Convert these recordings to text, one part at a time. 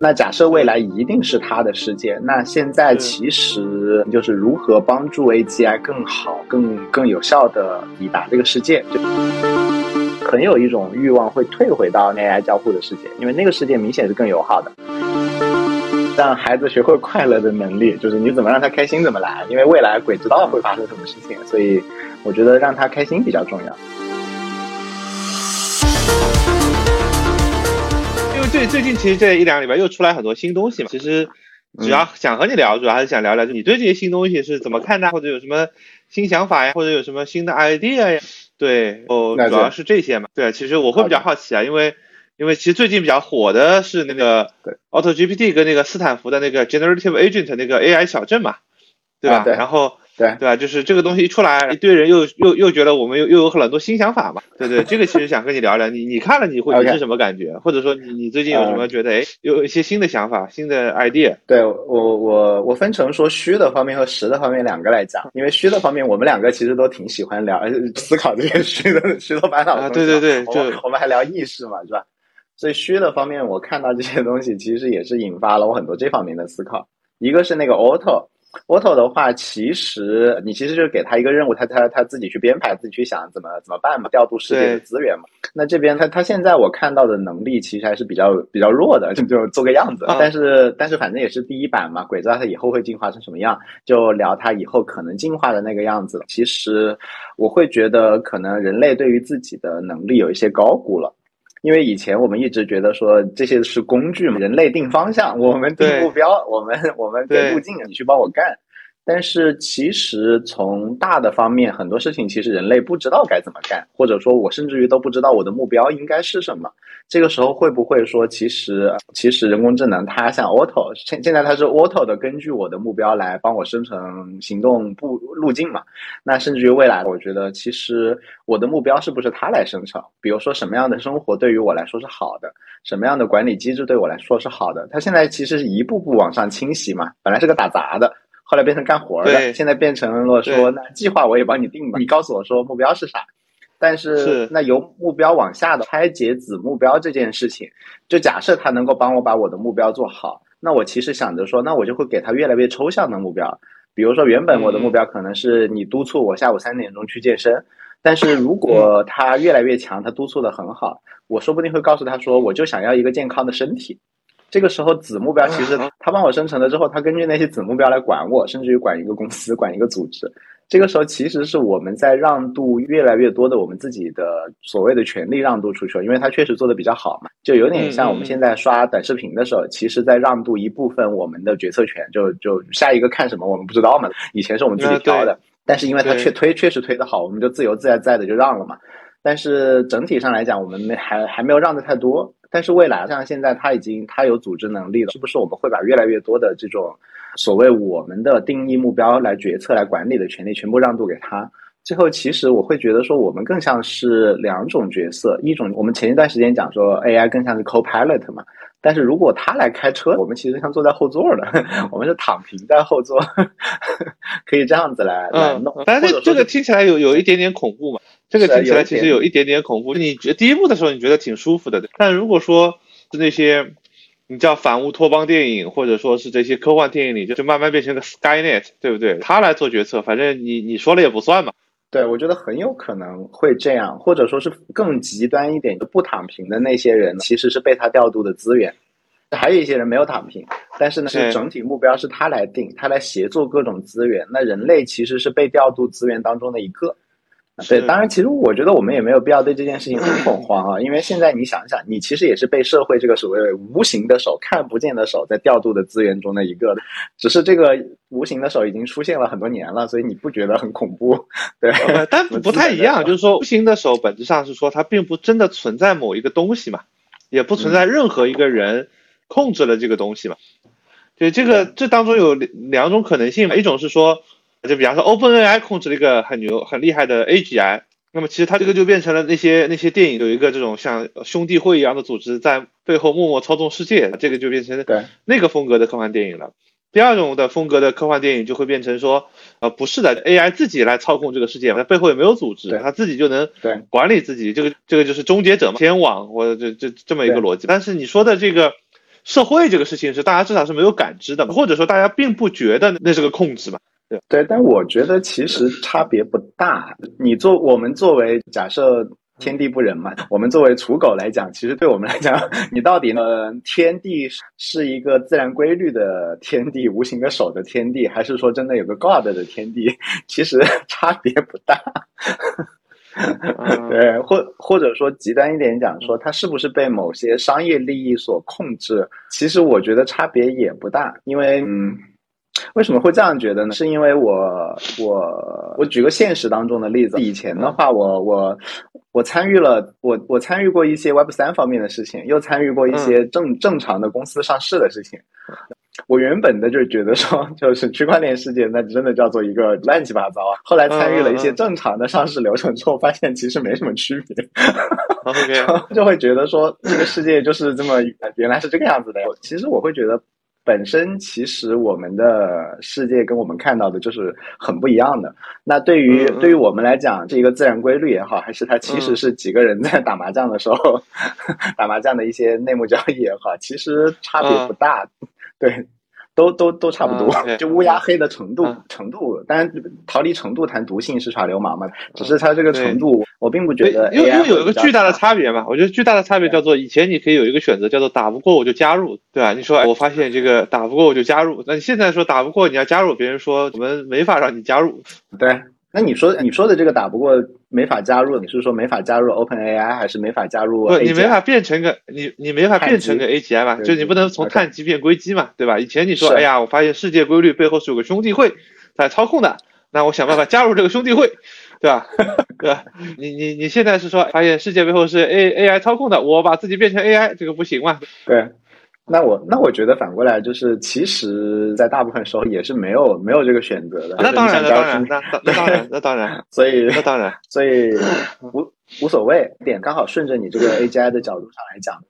那假设未来一定是他的世界，那现在其实就是如何帮助 AGI 更好、更更有效的抵达这个世界，就很有一种欲望会退回到 AI 交互的世界，因为那个世界明显是更友好的。让孩子学会快乐的能力，就是你怎么让他开心怎么来，因为未来鬼知道会发生什么事情，所以我觉得让他开心比较重要。最最近其实这一两个礼拜又出来很多新东西嘛，其实主要想和你聊，主要还是想聊聊，就你对这些新东西是怎么看的，或者有什么新想法呀，或者有什么新的 idea 呀？对，哦，主要是这些嘛。对，其实我会比较好奇啊，因为因为其实最近比较火的是那个 Auto GPT 跟那个斯坦福的那个 Generative Agent 那个 AI 小镇嘛，对吧？然后。对对吧？就是这个东西一出来，一堆人又又又觉得我们又又有很多新想法嘛。对对，这个其实想跟你聊聊，你你看了你会你是什么感觉？或者说你你最近有什么觉得哎有一些新的想法、新的 idea？对我我我分成说虚的方面和实的方面两个来讲，因为虚的方面我们两个其实都挺喜欢聊 思考这些虚的虚头巴脑的。对对对，就我们还聊意识嘛，是吧？所以虚的方面，我看到这些东西，其实也是引发了我很多这方面的思考。一个是那个 auto。Auto 的话，其实你其实就是给他一个任务，他他他自己去编排，自己去想怎么怎么办嘛，调度世界的资源嘛。那这边他他现在我看到的能力其实还是比较比较弱的，就就做个样子。但是但是反正也是第一版嘛，鬼知道他以后会进化成什么样，就聊他以后可能进化的那个样子。其实我会觉得，可能人类对于自己的能力有一些高估了。因为以前我们一直觉得说这些是工具嘛，人类定方向，我们定目标，我们我们定路径，你去帮我干。但是其实从大的方面，很多事情其实人类不知道该怎么干，或者说我甚至于都不知道我的目标应该是什么。这个时候会不会说，其实其实人工智能它像 auto，现现在它是 auto 的，根据我的目标来帮我生成行动步路径嘛？那甚至于未来，我觉得其实我的目标是不是它来生成？比如说什么样的生活对于我来说是好的，什么样的管理机制对我来说是好的？它现在其实是一步步往上清洗嘛，本来是个打杂的。后来变成干活的，现在变成了说，那计划我也帮你定吧，你告诉我说目标是啥。但是那由目标往下的拆解子目标这件事情，就假设他能够帮我把我的目标做好，那我其实想着说，那我就会给他越来越抽象的目标。比如说，原本我的目标可能是你督促我下午三点钟去健身，但是如果他越来越强，他督促的很好，我说不定会告诉他说，我就想要一个健康的身体。这个时候子目标其实他帮我生成了之后，他根据那些子目标来管我，甚至于管一个公司、管一个组织。这个时候其实是我们在让渡越来越多的我们自己的所谓的权利让渡出去了，因为他确实做的比较好嘛，就有点像我们现在刷短视频的时候，其实在让渡一部分我们的决策权，就就下一个看什么我们不知道嘛，以前是我们自己挑的，但是因为他确推确实推的好，我们就自由自在在的就让了嘛。但是整体上来讲，我们没还还没有让的太多。但是未来像现在，他已经他有组织能力了，是不是我们会把越来越多的这种所谓我们的定义目标来决策、来管理的权利全部让渡给他？最后，其实我会觉得说，我们更像是两种角色：一种我们前一段时间讲说 AI 更像是 co-pilot 嘛。但是如果他来开车，我们其实像坐在后座的，我们是躺平在后座，可以这样子来来弄。但是这这个听起来有有一点点恐怖嘛？这个听起来其实有一点点恐怖。你觉第一部的时候你觉得挺舒服的，但如果说是那些你叫反乌托邦电影，或者说是这些科幻电影里，就就慢慢变成个 Skynet，对不对？他来做决策，反正你你说了也不算嘛。对，我觉得很有可能会这样，或者说是更极端一点，就不躺平的那些人，其实是被他调度的资源。还有一些人没有躺平，但是呢，是整体目标是他来定，他来协作各种资源。那人类其实是被调度资源当中的一个。对，当然，其实我觉得我们也没有必要对这件事情很恐慌啊，因为现在你想想，你其实也是被社会这个所谓无形的手、看不见的手在调度的资源中的一个，只是这个无形的手已经出现了很多年了，所以你不觉得很恐怖？对，但不太一样，就是说无形的手本质上是说它并不真的存在某一个东西嘛，也不存在任何一个人控制了这个东西嘛。对，这个这当中有两种可能性嘛，一种是说。就比方说，OpenAI 控制了一个很牛、很厉害的 AGI，那么其实它这个就变成了那些那些电影有一个这种像兄弟会一样的组织在背后默默操纵世界，这个就变成那个风格的科幻电影了。第二种的风格的科幻电影就会变成说，呃，不是的，AI 自己来操控这个世界，它背后也没有组织，它自己就能管理自己，这个这个就是终结者嘛，天网或者这这这么一个逻辑。但是你说的这个社会这个事情是大家至少是没有感知的，或者说大家并不觉得那是个控制嘛。对对，但我觉得其实差别不大。你做我们作为假设。天地不仁嘛，我们作为刍狗来讲，其实对我们来讲，你到底呢？天地是一个自然规律的天地，无形的手的天地，还是说真的有个 God 的天地？其实 差别不大。对，或或者说极端一点讲，说它是不是被某些商业利益所控制？其实我觉得差别也不大，因为嗯。为什么会这样觉得呢？是因为我我我举个现实当中的例子，以前的话，我我我参与了，我我参与过一些 Web 三方面的事情，又参与过一些正正常的公司上市的事情。我原本的就觉得说，就是区块链世界，那真的叫做一个乱七八糟啊。后来参与了一些正常的上市流程之后，发现其实没什么区别。OK，就会觉得说，这个世界就是这么原来是这个样子的。其实我会觉得。本身其实我们的世界跟我们看到的就是很不一样的。那对于对于我们来讲，这一个自然规律也好，还是它其实是几个人在打麻将的时候 打麻将的一些内幕交易也好，其实差别不大。对。都都都差不多，就乌鸦黑的程度程度，当然逃离程度谈毒性是耍流氓嘛，只是它这个程度，我并不觉得。因为因为有一个巨大的差别嘛，我觉得巨大的差别叫做以前你可以有一个选择叫做打不过我就加入，对吧？你说我发现这个打不过我就加入，那你现在说打不过你要加入，别人说我们没法让你加入，对。那你说你说的这个打不过没法加入，你是说没法加入 Open AI 还是没法加入？不，你没法变成个你你没法变成个 AGI 嘛？就你不能从碳基变硅基嘛，对吧？以前你说哎呀，我发现世界规律背后是有个兄弟会在操控的，那我想办法加入这个兄弟会，对吧？对吧？你你你现在是说发现世界背后是 A AI 操控的，我把自己变成 AI，这个不行嘛？对。那我那我觉得反过来就是，其实，在大部分时候也是没有没有这个选择的。那当然，那当然，那那当然，那当然。所以，那当然，所以无无所谓。点刚好顺着你这个 AGI 的角度上来讲，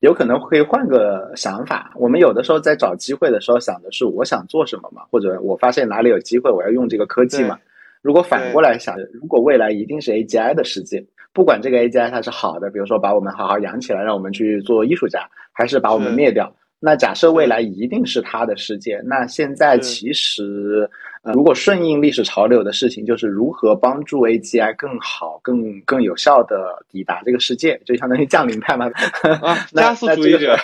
有可能会换个想法。我们有的时候在找机会的时候，想的是我想做什么嘛，或者我发现哪里有机会，我要用这个科技嘛。如果反过来想，如果未来一定是 AGI 的世界。不管这个 AGI 它是好的，比如说把我们好好养起来，让我们去做艺术家，还是把我们灭掉，那假设未来一定是他的世界，那现在其实，如果顺应历史潮流的事情，就是如何帮助 AGI 更好、更更有效的抵达这个世界，就相当于降临派嘛，啊，加速主义者。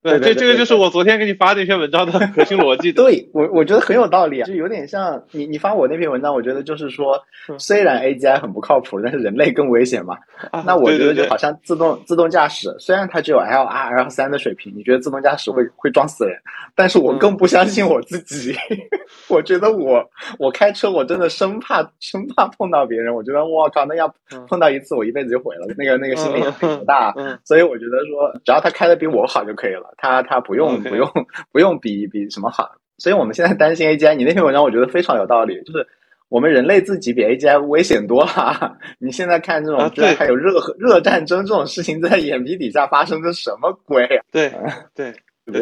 对，这这个就是我昨天给你发那篇文章的核心逻辑。对我，我觉得很有道理啊，就有点像你你发我那篇文章，我觉得就是说，虽然 AGI 很不靠谱，但是人类更危险嘛。那我觉得就好像自动自动驾驶，虽然它只有 L R L 三的水平，你觉得自动驾驶会会撞死人？但是我更不相信我自己。我觉得我我开车，我真的生怕生怕碰到别人。我觉得我靠，那要碰到一次，我一辈子就毁了。那个那个心理很大，所以我觉得说，只要他开的比我好就可以了。他他不用不用不用比比什么好，所以我们现在担心 AGI。你那篇文章我觉得非常有道理，就是我们人类自己比 AGI 危险多了。你现在看这种，居然还有热热战争这种事情在眼皮底下发生，这什么鬼？对对，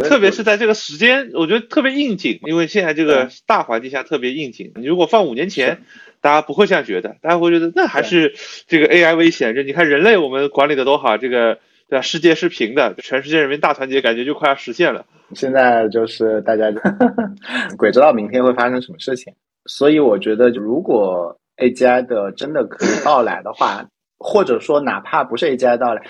特别是在这个时间，我觉得特别应景，因为现在这个大环境下特别应景。你如果放五年前，大家不会这样觉得，大家会觉得那还是这个 AI 危险。就你看人类我们管理的多好，这个。对吧？世界是平的，全世界人民大团结，感觉就快要实现了。现在就是大家，鬼知道明天会发生什么事情。所以我觉得，如果 AGI 的真的可以到来的话，或者说哪怕不是 AGI 到来，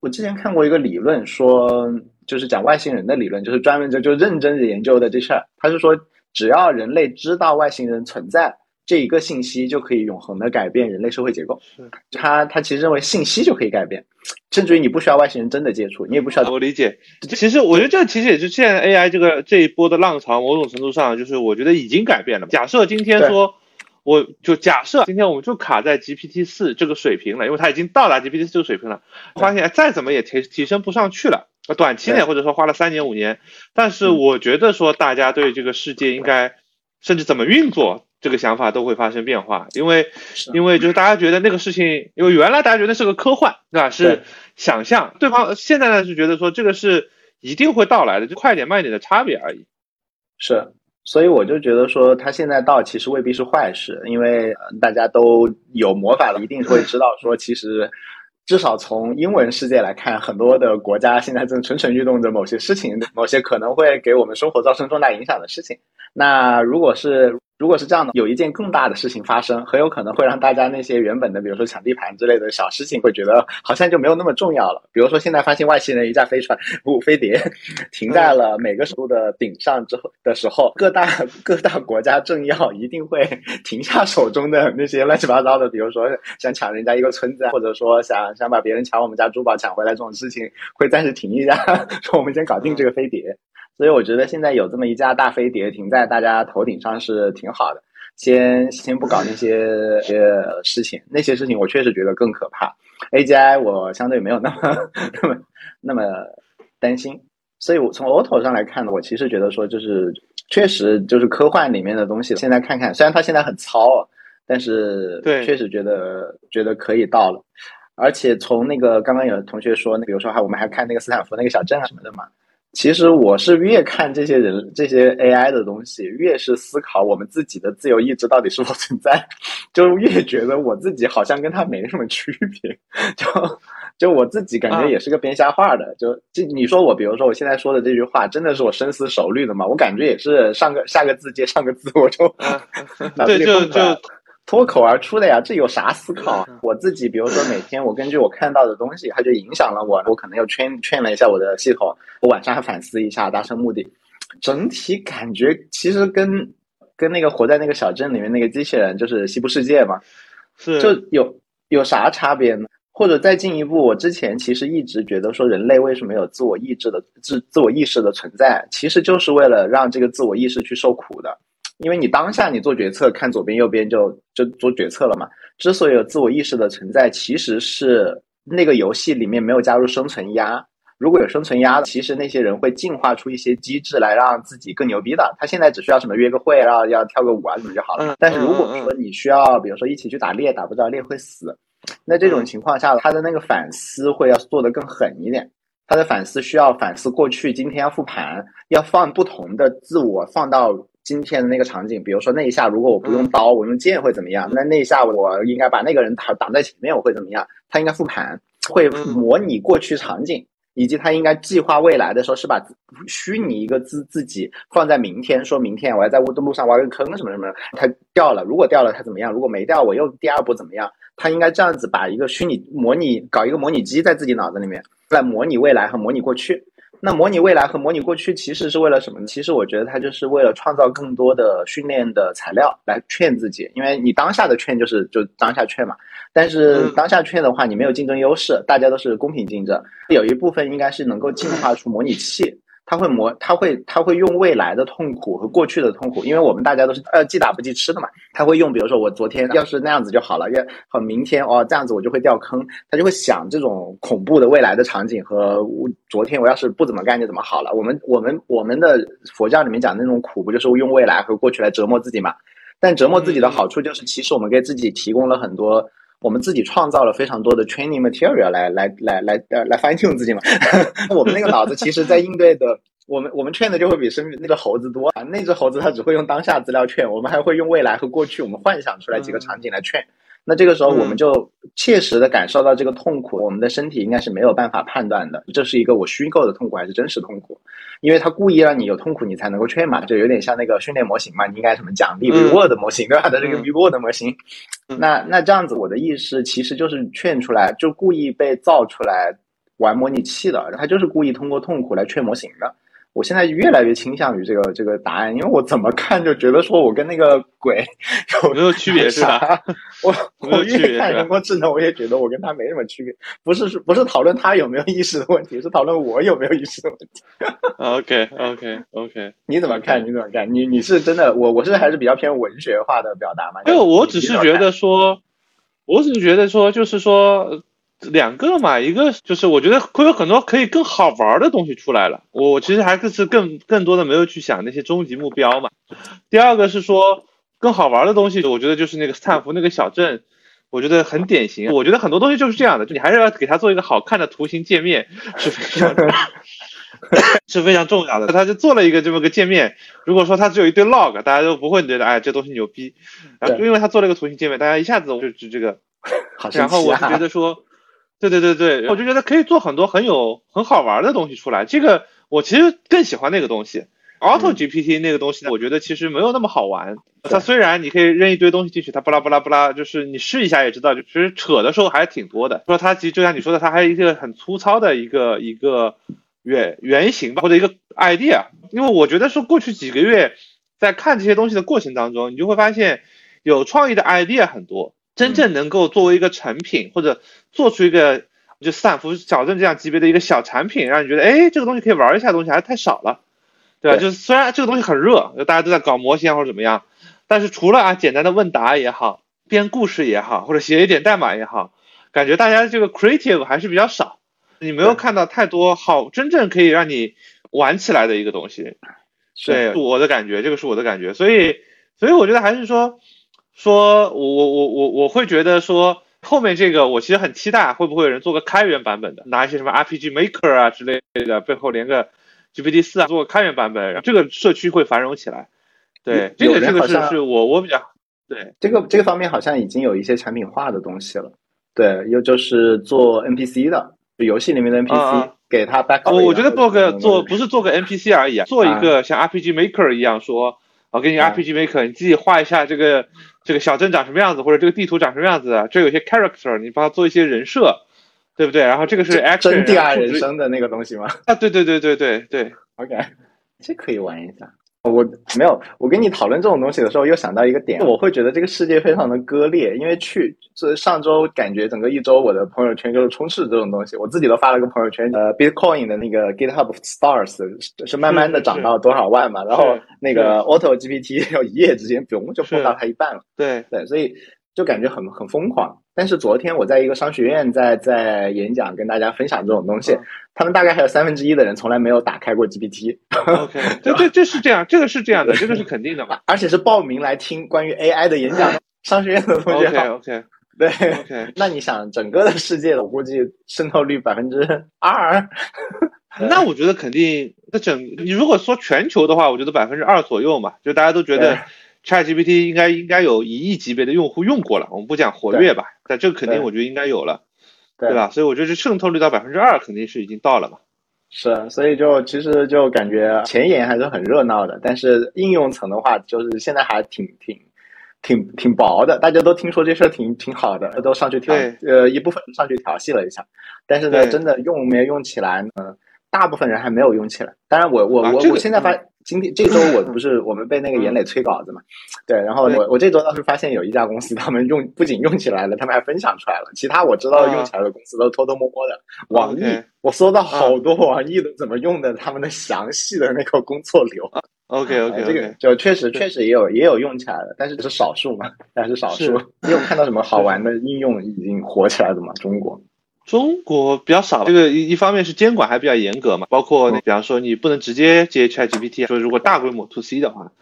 我之前看过一个理论，说就是讲外星人的理论，就是专门就就认真的研究的这事儿。他是说，只要人类知道外星人存在。这一个信息就可以永恒的改变人类社会结构。是，他他其实认为信息就可以改变，甚至于你不需要外星人真的接触，你也不需要。我理解。其实我觉得这其实也是现在 AI 这个这一波的浪潮，某种程度上就是我觉得已经改变了。假设今天说，我就假设今天我们就卡在 GPT 四这个水平了，因为它已经到达 GPT 四这个水平了，发现再怎么也提提升不上去了。短期内或者说花了三年五年，但是我觉得说大家对这个世界应该甚至怎么运作。这个想法都会发生变化，因为，因为就是大家觉得那个事情，因为原来大家觉得是个科幻，对吧？是想象，对方现在呢是觉得说这个是一定会到来的，就快点慢一点的差别而已。是，所以我就觉得说他现在到其实未必是坏事，因为大家都有魔法了，一定会知道说其实至少从英文世界来看，很多的国家现在正蠢蠢欲动着某些事情，某些可能会给我们生活造成重大影响的事情。那如果是如果是这样的，有一件更大的事情发生，很有可能会让大家那些原本的，比如说抢地盘之类的小事情，会觉得好像就没有那么重要了。比如说现在发现外星人一架飞船不飞碟停在了每个首都的顶上之后的时候，各大各大国家政要一定会停下手中的那些乱七八糟的，比如说想抢人家一个村子，或者说想想把别人抢我们家珠宝抢回来这种事情，会暂时停一下，说我们先搞定这个飞碟。所以我觉得现在有这么一架大飞碟停在大家头顶上是挺好的。先先不搞那些呃事情，那些事情我确实觉得更可怕。AGI 我相对没有那么 那么那么担心。所以我从 Auto 上来看呢，我其实觉得说就是确实就是科幻里面的东西。现在看看，虽然它现在很糙，但是对，确实觉得觉得可以到了。而且从那个刚刚有同学说，那比如说哈，我们还看那个斯坦福那个小镇啊什么的嘛。其实我是越看这些人这些 AI 的东西，越是思考我们自己的自由意志到底是否存在，就越觉得我自己好像跟他没什么区别。就就我自己感觉也是个编瞎话的。就就你说我，比如说我现在说的这句话，真的是我深思熟虑的吗？我感觉也是上个下个字接上个字，我就 对就就。脱口而出的呀，这有啥思考？我自己，比如说每天我根据我看到的东西，它就影响了我，我可能又劝劝了一下我的系统，我晚上还反思一下，达成目的。整体感觉其实跟跟那个活在那个小镇里面那个机器人，就是西部世界嘛，是就有有啥差别呢？或者再进一步，我之前其实一直觉得说，人类为什么有自我意志的自自我意识的存在，其实就是为了让这个自我意识去受苦的。因为你当下你做决策，看左边右边就就做决策了嘛。之所以有自我意识的存在，其实是那个游戏里面没有加入生存压。如果有生存压，其实那些人会进化出一些机制来让自己更牛逼的。他现在只需要什么约个会，然后要跳个舞啊什么就好了。但是如果说你需要，比如说一起去打猎，打不到猎会死，那这种情况下，他的那个反思会要做得更狠一点。他的反思需要反思过去，今天要复盘，要放不同的自我放到。今天的那个场景，比如说那一下，如果我不用刀，我用剑会怎么样？那那一下我应该把那个人挡挡在前面，我会怎么样？他应该复盘，会模拟过去场景，以及他应该计划未来的时候，是把虚拟一个自自己放在明天，说明天我要在路路上挖个坑什么什么，他掉了，如果掉了他怎么样？如果没掉，我又第二步怎么样？他应该这样子把一个虚拟模拟搞一个模拟机在自己脑子里面，来模拟未来和模拟过去。那模拟未来和模拟过去其实是为了什么呢？其实我觉得它就是为了创造更多的训练的材料来劝自己，因为你当下的劝就是就当下劝嘛。但是当下劝的话，你没有竞争优势，大家都是公平竞争，有一部分应该是能够进化出模拟器。他会磨，他会他会用未来的痛苦和过去的痛苦，因为我们大家都是呃记打不记吃的嘛。他会用，比如说我昨天要是那样子就好了，要和明天哦这样子我就会掉坑，他就会想这种恐怖的未来的场景和昨天我要是不怎么干就怎么好了。我们我们我们的佛教里面讲那种苦，不就是用未来和过去来折磨自己嘛？但折磨自己的好处就是，其实我们给自己提供了很多。我们自己创造了非常多的 training material 来来来来呃来 fine tune 自己嘛。我们那个脑子其实在应对的，我们我们劝的就会比身边那个猴子多啊。那只猴子它只会用当下资料劝，我们还会用未来和过去我们幻想出来几个场景来劝。那这个时候我们就切实的感受到这个痛苦，我们的身体应该是没有办法判断的，这是一个我虚构的痛苦还是真实痛苦？因为他故意让你有痛苦，你才能够劝嘛，就有点像那个训练模型嘛，你应该什么奖励 reward 模型对吧？的这个 reward 模型，那那这样子，我的意识其实就是劝出来，就故意被造出来玩模拟器的，他就是故意通过痛苦来劝模型的。我现在越来越倾向于这个这个答案，因为我怎么看就觉得说我跟那个鬼有没有区别是吧？我 我越看人工智能，我也觉得我跟他没什么区别。不是不是讨论他有没有意识的问题，是讨论我有没有意识的问题。OK OK OK，你怎么看？你怎么看？你你是真的？我我是还是比较偏文学化的表达嘛？没有我只是觉得说，我只是觉得说，就是说。两个嘛，一个就是我觉得会有很多可以更好玩的东西出来了。我其实还是更更多的没有去想那些终极目标嘛。第二个是说更好玩的东西，我觉得就是那个斯坦福那个小镇，我觉得很典型。我觉得很多东西就是这样的，就你还是要给它做一个好看的图形界面是非常 是非常重要的。他就做了一个这么个界面。如果说他只有一堆 log，大家都不会觉得哎这东西牛逼。然后因为他做了一个图形界面，大家一下子就就这个。然后我是觉得说。对对对对，我就觉得可以做很多很有很好玩的东西出来。这个我其实更喜欢那个东西，Auto GPT 那个东西呢，我觉得其实没有那么好玩。它虽然你可以扔一堆东西进去，它巴拉巴拉巴拉，就是你试一下也知道，就其实扯的时候还是挺多的。说它其实就像你说的，它还有一个很粗糙的一个一个原原型吧，或者一个 idea。因为我觉得说过去几个月在看这些东西的过程当中，你就会发现。有创意的 idea 很多，真正能够作为一个成品或者做出一个就斯坦福小镇这样级别的一个小产品，让你觉得哎这个东西可以玩一下的东西还是太少了，对吧？就是虽然这个东西很热，大家都在搞模型或者怎么样，但是除了啊简单的问答也好，编故事也好，或者写一点代码也好，感觉大家这个 creative 还是比较少，你没有看到太多好真正可以让你玩起来的一个东西，对我的感觉，这个是我的感觉，所以所以我觉得还是说。说，我我我我我会觉得说后面这个我其实很期待，会不会有人做个开源版本的，拿一些什么 RPG Maker 啊之类的，背后连个 GPT 四啊，做个开源版本，这个社区会繁荣起来。对，这个这个是是我我比较对这个这个方面好像已经有一些产品化的东西了。对，又就是做 NPC 的，就游戏里面的 NPC 给他 back。我我觉得做个做不是做个 NPC 而已啊，做一个像 RPG Maker 一样，说我给你 RPG Maker，你自己画一下这个。这个小镇长什么样子，或者这个地图长什么样子？这有些 character，你帮他做一些人设，对不对？然后这个是 action 真第二人生的那个东西吗？啊，对对对对对对，OK，这可以玩一下。我没有，我跟你讨论这种东西的时候，又想到一个点，我会觉得这个世界非常的割裂，因为去这上周感觉整个一周我的朋友圈就是充斥这种东西，我自己都发了个朋友圈，呃，Bitcoin 的那个 GitHub Stars 是慢慢的涨到多少万嘛，然后那个 Auto GPT 要一夜之间，嘣就破到它一半了，对。对，所以就感觉很很疯狂。但是昨天我在一个商学院在在演讲，跟大家分享这种东西，他们大概还有三分之一的人从来没有打开过 GPT。OK，这这这是这样，这个是这样的，这个是肯定的嘛。而且是报名来听关于 AI 的演讲，商学院的同学。OK OK，对。OK，那你想整个的世界，我估计渗透率百分之二。那我觉得肯定，那整你如果说全球的话，我觉得百分之二左右嘛，就大家都觉得。ChatGPT 应该应该有一亿级别的用户用过了，我们不讲活跃吧，但这个肯定我觉得应该有了，对吧？所以我觉得这渗透率到百分之二肯定是已经到了嘛。是，所以就其实就感觉前沿还是很热闹的，但是应用层的话，就是现在还挺挺挺挺薄的。大家都听说这事儿挺挺好的，都上去调，呃，一部分上去调戏了一下，但是呢，真的用没用起来，呢，大部分人还没有用起来。当然，我我我我现在发。今天这周我 不是我们被那个严磊催稿子嘛？对，然后我我这周倒是发现有一家公司，他们用不仅用起来了，他们还分享出来了。其他我知道用起来的公司都偷偷摸摸的。网易，我搜到好多网易的怎么用的，他们的详细的那个工作流。OK OK，这个就确实确实也有也有用起来的，但是是少数嘛，但是少数。你有看到什么好玩的应用已经火起来的吗？中国？中国比较少，这个一一方面是监管还比较严格嘛，包括比方说你不能直接接 ChatGPT，说如果大规模 To C 的话，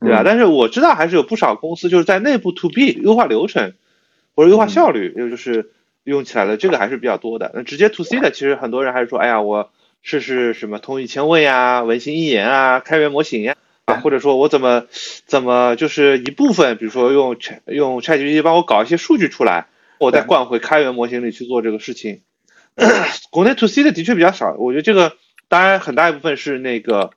对吧？但是我知道还是有不少公司就是在内部 To B 优化流程或者优化效率，又就是用起来的这个还是比较多的。那直接 To C 的，其实很多人还是说，哎呀，我试试什么通义千问呀、文心一言啊、开源模型呀，啊，或者说我怎么怎么就是一部分，比如说用用 ChatGPT 帮我搞一些数据出来。我再灌回开源模型里去做这个事情，国内 to C 的的确比较少。我觉得这个当然很大一部分是那个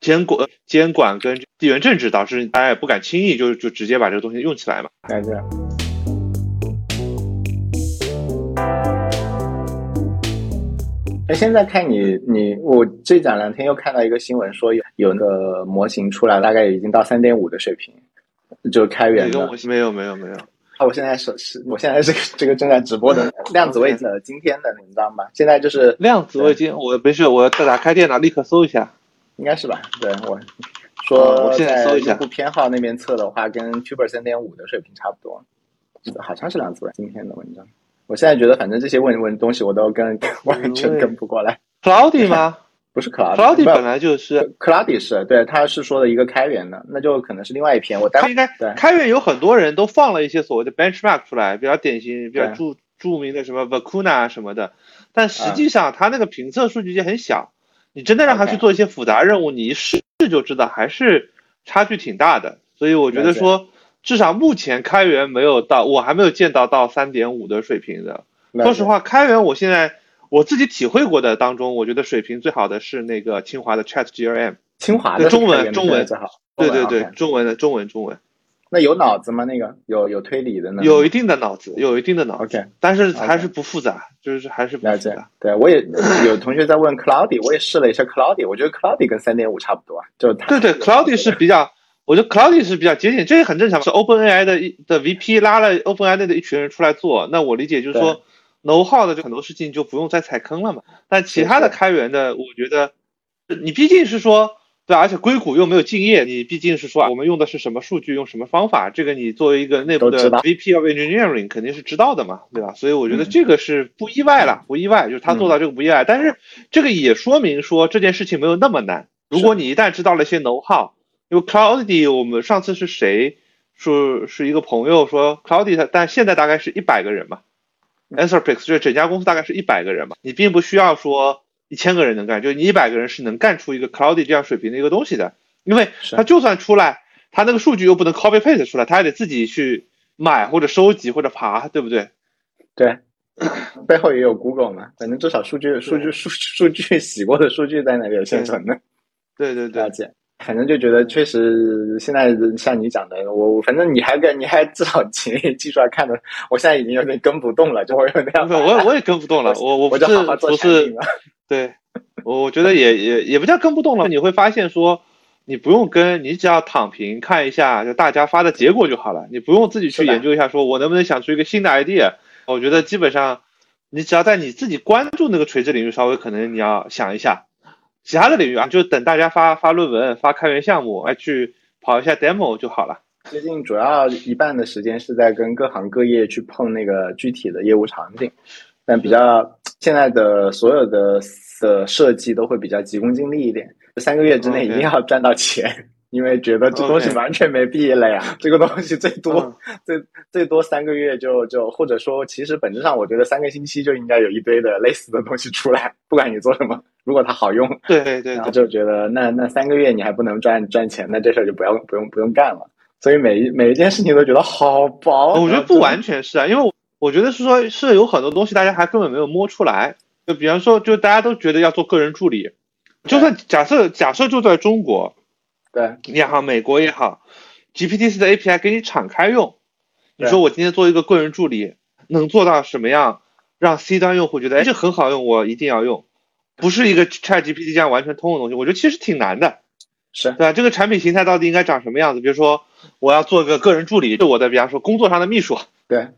监管、监管跟地缘政治导致大家也不敢轻易就就直接把这个东西用起来嘛。感觉。哎，现在看你你我这两两天又看到一个新闻说有有那个模型出来，大概已经到三点五的水平，就是开源的。没有没有没有。啊，我现在是是，我现在这个这个正在直播的量子位的今天的文章吧。现在就是量子卫星，我没事，我再打开电脑立刻搜一下，应该是吧？对，我说我现在搜一下，用户偏好那边测的话，跟 Tuber 三点五的水平差不多，好像是量子卫今天的文章。我现在觉得，反正这些问问东西我都跟完全跟不过来。Cloudy 吗？不是 Cloud Cloudy 本来就是 Cloudy 是对，他是说的一个开源的，那就可能是另外一篇。我应该对开源有很多人都放了一些所谓的 benchmark 出来，比较典型、比较著著名的什么 Vacuna 什么的，但实际上它那个评测数据集很小，你真的让他去做一些复杂任务，你一试就知道还是差距挺大的。所以我觉得说，至少目前开源没有到，我还没有见到到三点五的水平的。说实话，开源我现在我自己体会过的当中，我觉得水平最好的是那个清华的 Chat GRM。清华的中文中文最好。对对对，中文的中文中文。那有脑子吗？那个有有推理的呢？有一定的脑子，有一定的脑子。OK，但是还是不复杂，就是还是不复杂。对，我也有同学在问 Cloudy，我也试了一下 Cloudy，我觉得 Cloudy 跟三点五差不多，就对对，Cloudy 是比较，我觉得 Cloudy 是比较接近，这也很正常。是 OpenAI 的的 VP 拉了 OpenAI 的一群人出来做，那我理解就是说，No 号的就很多事情就不用再踩坑了嘛。但其他的开源的，我觉得你毕竟是说。对，而且硅谷又没有敬业，你毕竟是说我们用的是什么数据，用什么方法，这个你作为一个内部的 VP of Engineering 肯定是知道的嘛，对吧？所以我觉得这个是不意外了，不意外，就是他做到这个不意外。但是这个也说明说这件事情没有那么难。如果你一旦知道了一些 know how，因为 Cloudy 我们上次是谁说是一个朋友说 Cloudy，他但现在大概是一百个人嘛，Anthropic 就是整家公司大概是一百个人嘛，你并不需要说。一千个人能干，就你一百个人是能干出一个 Cloudy 这样水平的一个东西的，因为他就算出来，他那个数据又不能 copy paste 出来，他还得自己去买或者收集或者爬，对不对？对，背后也有 Google 嘛，反正至少数据、数据、数数据 洗过的数据在那里有现存的。对对对，了解。反正就觉得确实现在像你讲的，我反正你还跟你还至少技技术上看的，我现在已经有点跟不动了，就会有那样。我我也跟不动了，我我不是不是。对，我我觉得也也也不叫跟不动了，你会发现说，你不用跟，你只要躺平看一下，就大家发的结果就好了，你不用自己去研究一下，说我能不能想出一个新的 idea。我觉得基本上，你只要在你自己关注那个垂直领域，稍微可能你要想一下，其他的领域啊，就等大家发发论文、发开源项目，哎去跑一下 demo 就好了。最近主要一半的时间是在跟各行各业去碰那个具体的业务场景。但比较现在的所有的的设计都会比较急功近利一点，三个月之内一定要赚到钱，因为觉得这东西完全没必了呀。这个东西最多最最多三个月就就或者说，其实本质上我觉得三个星期就应该有一堆的类似的东西出来，不管你做什么，如果它好用，对对对，然后就觉得那那三个月你还不能赚赚钱，那这事儿就不要不用不用干了。所以每一每一件事情都觉得好薄。我觉得不完全是啊，因为。我觉得是说，是有很多东西大家还根本没有摸出来。就比方说，就大家都觉得要做个人助理，就算假设假设就在中国，对也好，美国也好，GPT 四的 API 给你敞开用。你说我今天做一个个人助理，能做到什么样，让 C 端用户觉得哎这很好用，我一定要用，不是一个 ChatGPT 这样完全通用的东西。我觉得其实挺难的，是对吧？这个产品形态到底应该长什么样子？比如说，我要做个个人助理，是我的，比方说工作上的秘书，对。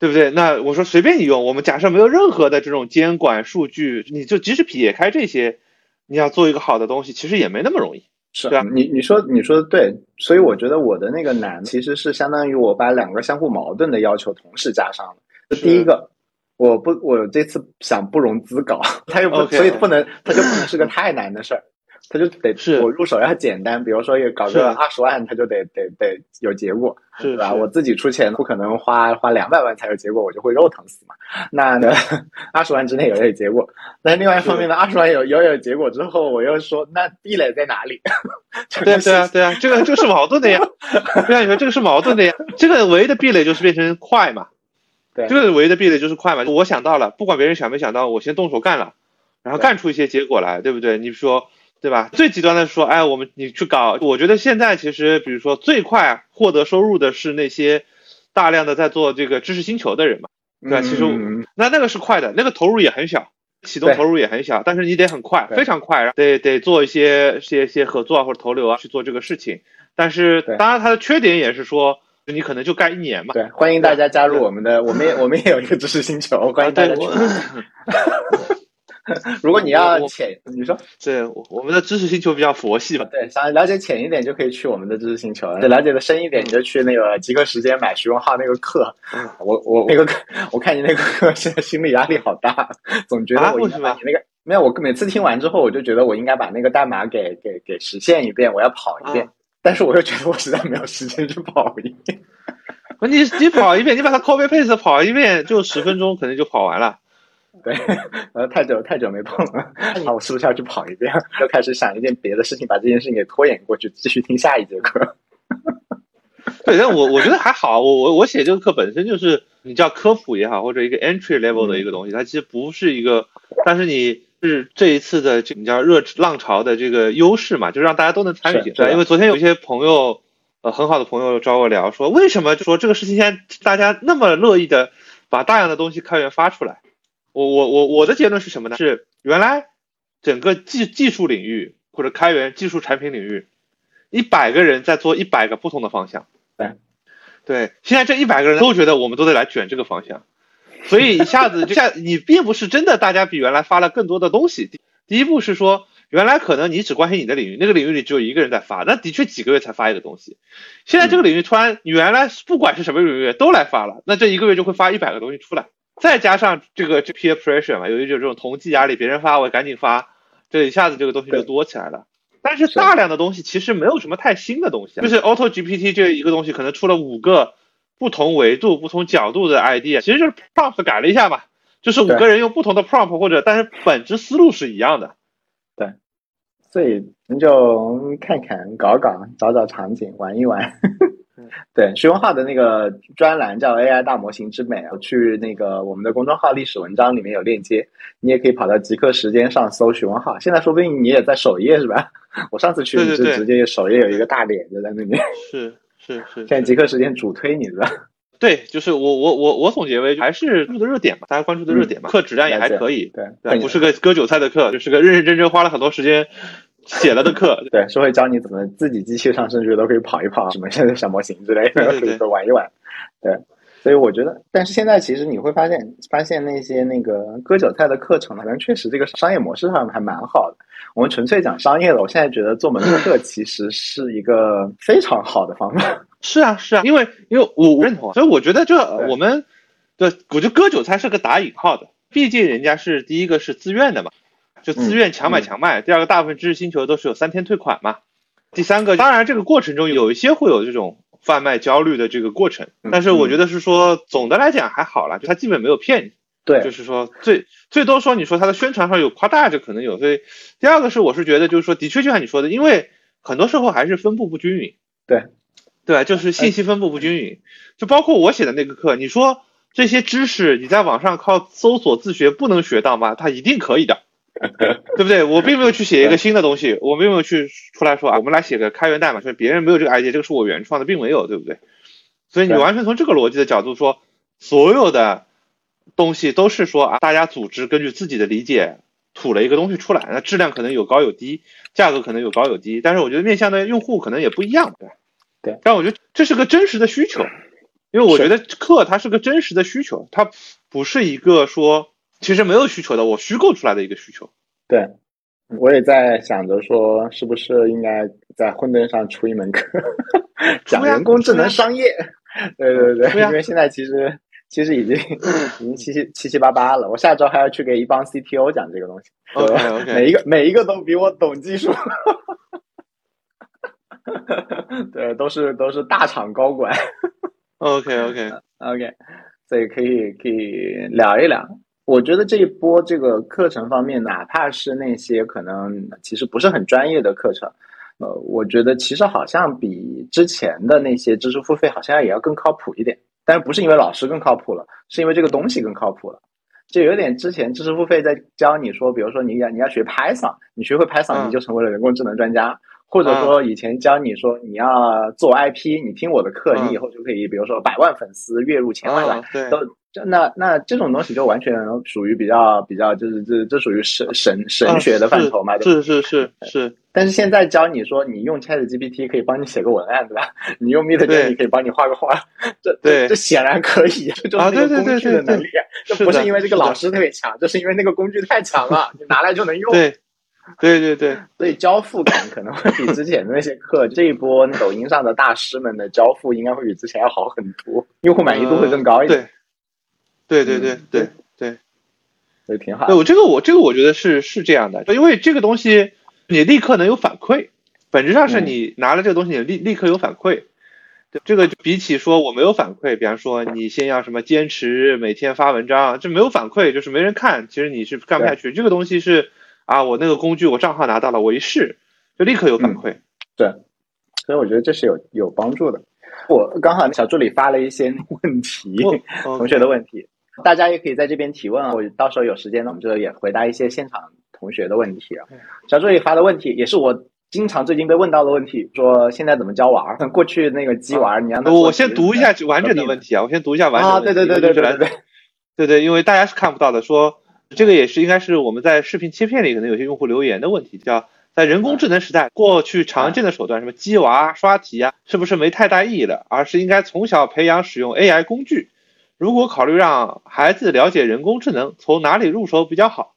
对不对？那我说随便你用，我们假设没有任何的这种监管数据，你就即使撇开这些，你要做一个好的东西，其实也没那么容易，是啊？你你说你说的对，所以我觉得我的那个难，其实是相当于我把两个相互矛盾的要求同时加上了。第一个，我不我这次想不融资搞，他又不，所以不能，他就不能是个太难的事儿。他就得是我入手要简单，比如说也搞个二十万，他就得得得有结果，是吧？我自己出钱不可能花花两百万才有结果，我就会肉疼死嘛。那呢，二十万之内有有结果，那另外一方面呢，二十万有有有结果之后，我又说那壁垒在哪里？对对啊对啊，这个这个是矛盾的呀。对啊，你说这个是矛盾的呀。这个唯一的壁垒就是变成快嘛。对，这个唯一的壁垒就是快嘛。我想到了，不管别人想没想到，我先动手干了，然后干出一些结果来，对不对？你说。对吧？最极端的说，哎，我们你去搞，我觉得现在其实，比如说最快获得收入的是那些大量的在做这个知识星球的人嘛，对吧？其实那那个是快的，那个投入也很小，启动投入也很小，但是你得很快，非常快，得得做一些些些合作啊或者投流啊去做这个事情。但是当然它的缺点也是说，你可能就干一年嘛。对，欢迎大家加入我们的，我们也我们也有一个知识星球，欢迎大家去。如果你要浅，你说，对，我们的知识星球比较佛系吧。对，想了解浅一点就可以去我们的知识星球，了解的深一点你就去那个极客时间买徐荣浩那个课。我我那个课，我看你那个课，现在心理压力好大，总觉得我应该把你那个没有。我每次听完之后，我就觉得我应该把那个代码给给给实现一遍，我要跑一遍。但是我又觉得我实在没有时间去跑一遍。你你跑一遍，你把它 copy paste 跑一遍，就十分钟可能就跑完了。对，呃，太久太久没碰了，那我是不是要去跑一遍？又开始想一件别的事情，把这件事情给拖延过去，继续听下一节课。对，但我我觉得还好，我我我写这个课本身就是你叫科普也好，或者一个 entry level 的一个东西，它其实不是一个，但是你是这一次的这你叫热浪潮的这个优势嘛，就让大家都能参与进来。因为昨天有一些朋友，呃，很好的朋友找我聊说，为什么就说这个事情现在大家那么乐意的把大量的东西开源发出来？我我我我的结论是什么呢？是原来整个技技术领域或者开源技术产品领域，一百个人在做一百个不同的方向。对，对，现在这一百个人都觉得我们都得来卷这个方向，所以一下子就下，你并不是真的大家比原来发了更多的东西。第一步是说，原来可能你只关心你的领域，那个领域里只有一个人在发，那的确几个月才发一个东西。现在这个领域突然，你原来不管是什么领域都来发了，那这一个月就会发一百个东西出来，再加上这个这 peer pressure 嘛，由于就这种同济压力，别人发我赶紧发，这一下子这个东西就多起来了。但是大量的东西其实没有什么太新的东西，就是 Auto GPT 这一个东西可能出了五个不同维度、不同角度的 idea，其实就是 prompt 改了一下嘛，就是五个人用不同的 prompt 或者，但是本质思路是一样的。对，所以你就看看、搞搞、找找场景、玩一玩。对，徐文浩的那个专栏叫 AI 大模型之美，我去那个我们的公众号历史文章里面有链接，你也可以跑到极客时间上搜徐文浩。现在说不定你也在首页是吧？我上次去是直接首页有一个大脸就在那边。是是是。现在极客时间主推你是吧？对，就是我我我我总结为还是关注的热点吧，大家关注的热点嘛，课质量也还可以，对，不是个割韭菜的课，就是个认认真真花了很多时间。写了的课，对，是会教你怎么自己机器上甚至都可以跑一跑，什么现在小模型之类的，玩一玩。对，所以我觉得，但是现在其实你会发现，发现那些那个割韭菜的课程，可能确实这个商业模式上还蛮好的。我们纯粹讲商业的，我现在觉得做门课其实是一个非常好的方法。是啊，是啊，因为因为我认同，所以我觉得这我们对，我觉得割韭菜是个打引号的，毕竟人家是第一个是自愿的嘛。就自愿强买强卖。第二个，大部分知识星球都是有三天退款嘛。第三个，当然这个过程中有一些会有这种贩卖焦虑的这个过程，但是我觉得是说总的来讲还好啦，就他基本没有骗你。对，就是说最最多说你说他的宣传上有夸大，这可能有。所以第二个是，我是觉得就是说，的确就像你说的，因为很多时候还是分布不均匀。对，对，就是信息分布不均匀。就包括我写的那个课，你说这些知识你在网上靠搜索自学不能学到吗？他一定可以的。对不对？我并没有去写一个新的东西，我并没有去出来说啊，我们来写个开源代码，说别人没有这个 idea，这个是我原创的，并没有，对不对？所以你完全从这个逻辑的角度说，所有的东西都是说啊，大家组织根据自己的理解吐了一个东西出来，那质量可能有高有低，价格可能有高有低，但是我觉得面向的用户可能也不一样，对对。但我觉得这是个真实的需求，因为我觉得课它是个真实的需求，它不是一个说。其实没有需求的，我虚构出来的一个需求。对，我也在想着说，是不是应该在混沌上出一门课，讲人工智能商业。对对对，因为现在其实其实已经 已经七七七七八八了。我下周还要去给一帮 CTO 讲这个东西。OK，每一个每一个都比我懂技术。对，都是都是大厂高管。OK OK OK，所以可以可以聊一聊。我觉得这一波这个课程方面，哪怕是那些可能其实不是很专业的课程，呃，我觉得其实好像比之前的那些知识付费好像也要更靠谱一点。但是不是因为老师更靠谱了，是因为这个东西更靠谱了。就有点之前知识付费在教你说，比如说你要你要学 Python，你学会 Python 你就成为了人工智能专家，或者说以前教你说你要做 IP，你听我的课，你以后就可以，比如说百万粉丝，月入千万了，都。那那这种东西就完全属于比较比较，就是这这属于神神神学的范畴嘛？是是是是。但是现在教你说，你用 Chat GPT 可以帮你写个文案，对吧？你用 Midjourney 可以帮你画个画，这对这显然可以，这就是那个工具的能力。这不是因为这个老师特别强，这是因为那个工具太强了，你拿来就能用。对对 对对，所以交付感可能会比之前的那些课，这一波抖音上的大师们的交付应该会比之前要好很多，用户满意度会更高一点。对对对对对，也挺好。对我这个我这个我觉得是是这样的，因为这个东西你立刻能有反馈，本质上是你拿了这个东西，你立立刻有反馈。对，这个比起说我没有反馈，比方说你先要什么坚持每天发文章，这没有反馈就是没人看，其实你是干不下去。这个东西是啊，我那个工具我账号拿到了，我一试就立刻有反馈。对，所以我觉得这是有有帮助的。我刚好小助理发了一些问题，同学的问题，大家也可以在这边提问啊。我到时候有时间呢，我们就也回答一些现场同学的问题啊。小助理发的问题也是我经常最近被问到的问题，说现在怎么教娃儿？过去那个鸡娃儿，你让他我先读一下完整的问题啊，我先读一下完整的。啊，对对对对对对对，对对，因为大家是看不到的，说这个也是应该是我们在视频切片里可能有些用户留言的问题，叫。在人工智能时代，过去常见的手段，什么鸡娃、刷题啊，是不是没太大意义了？而是应该从小培养使用 AI 工具。如果考虑让孩子了解人工智能，从哪里入手比较好？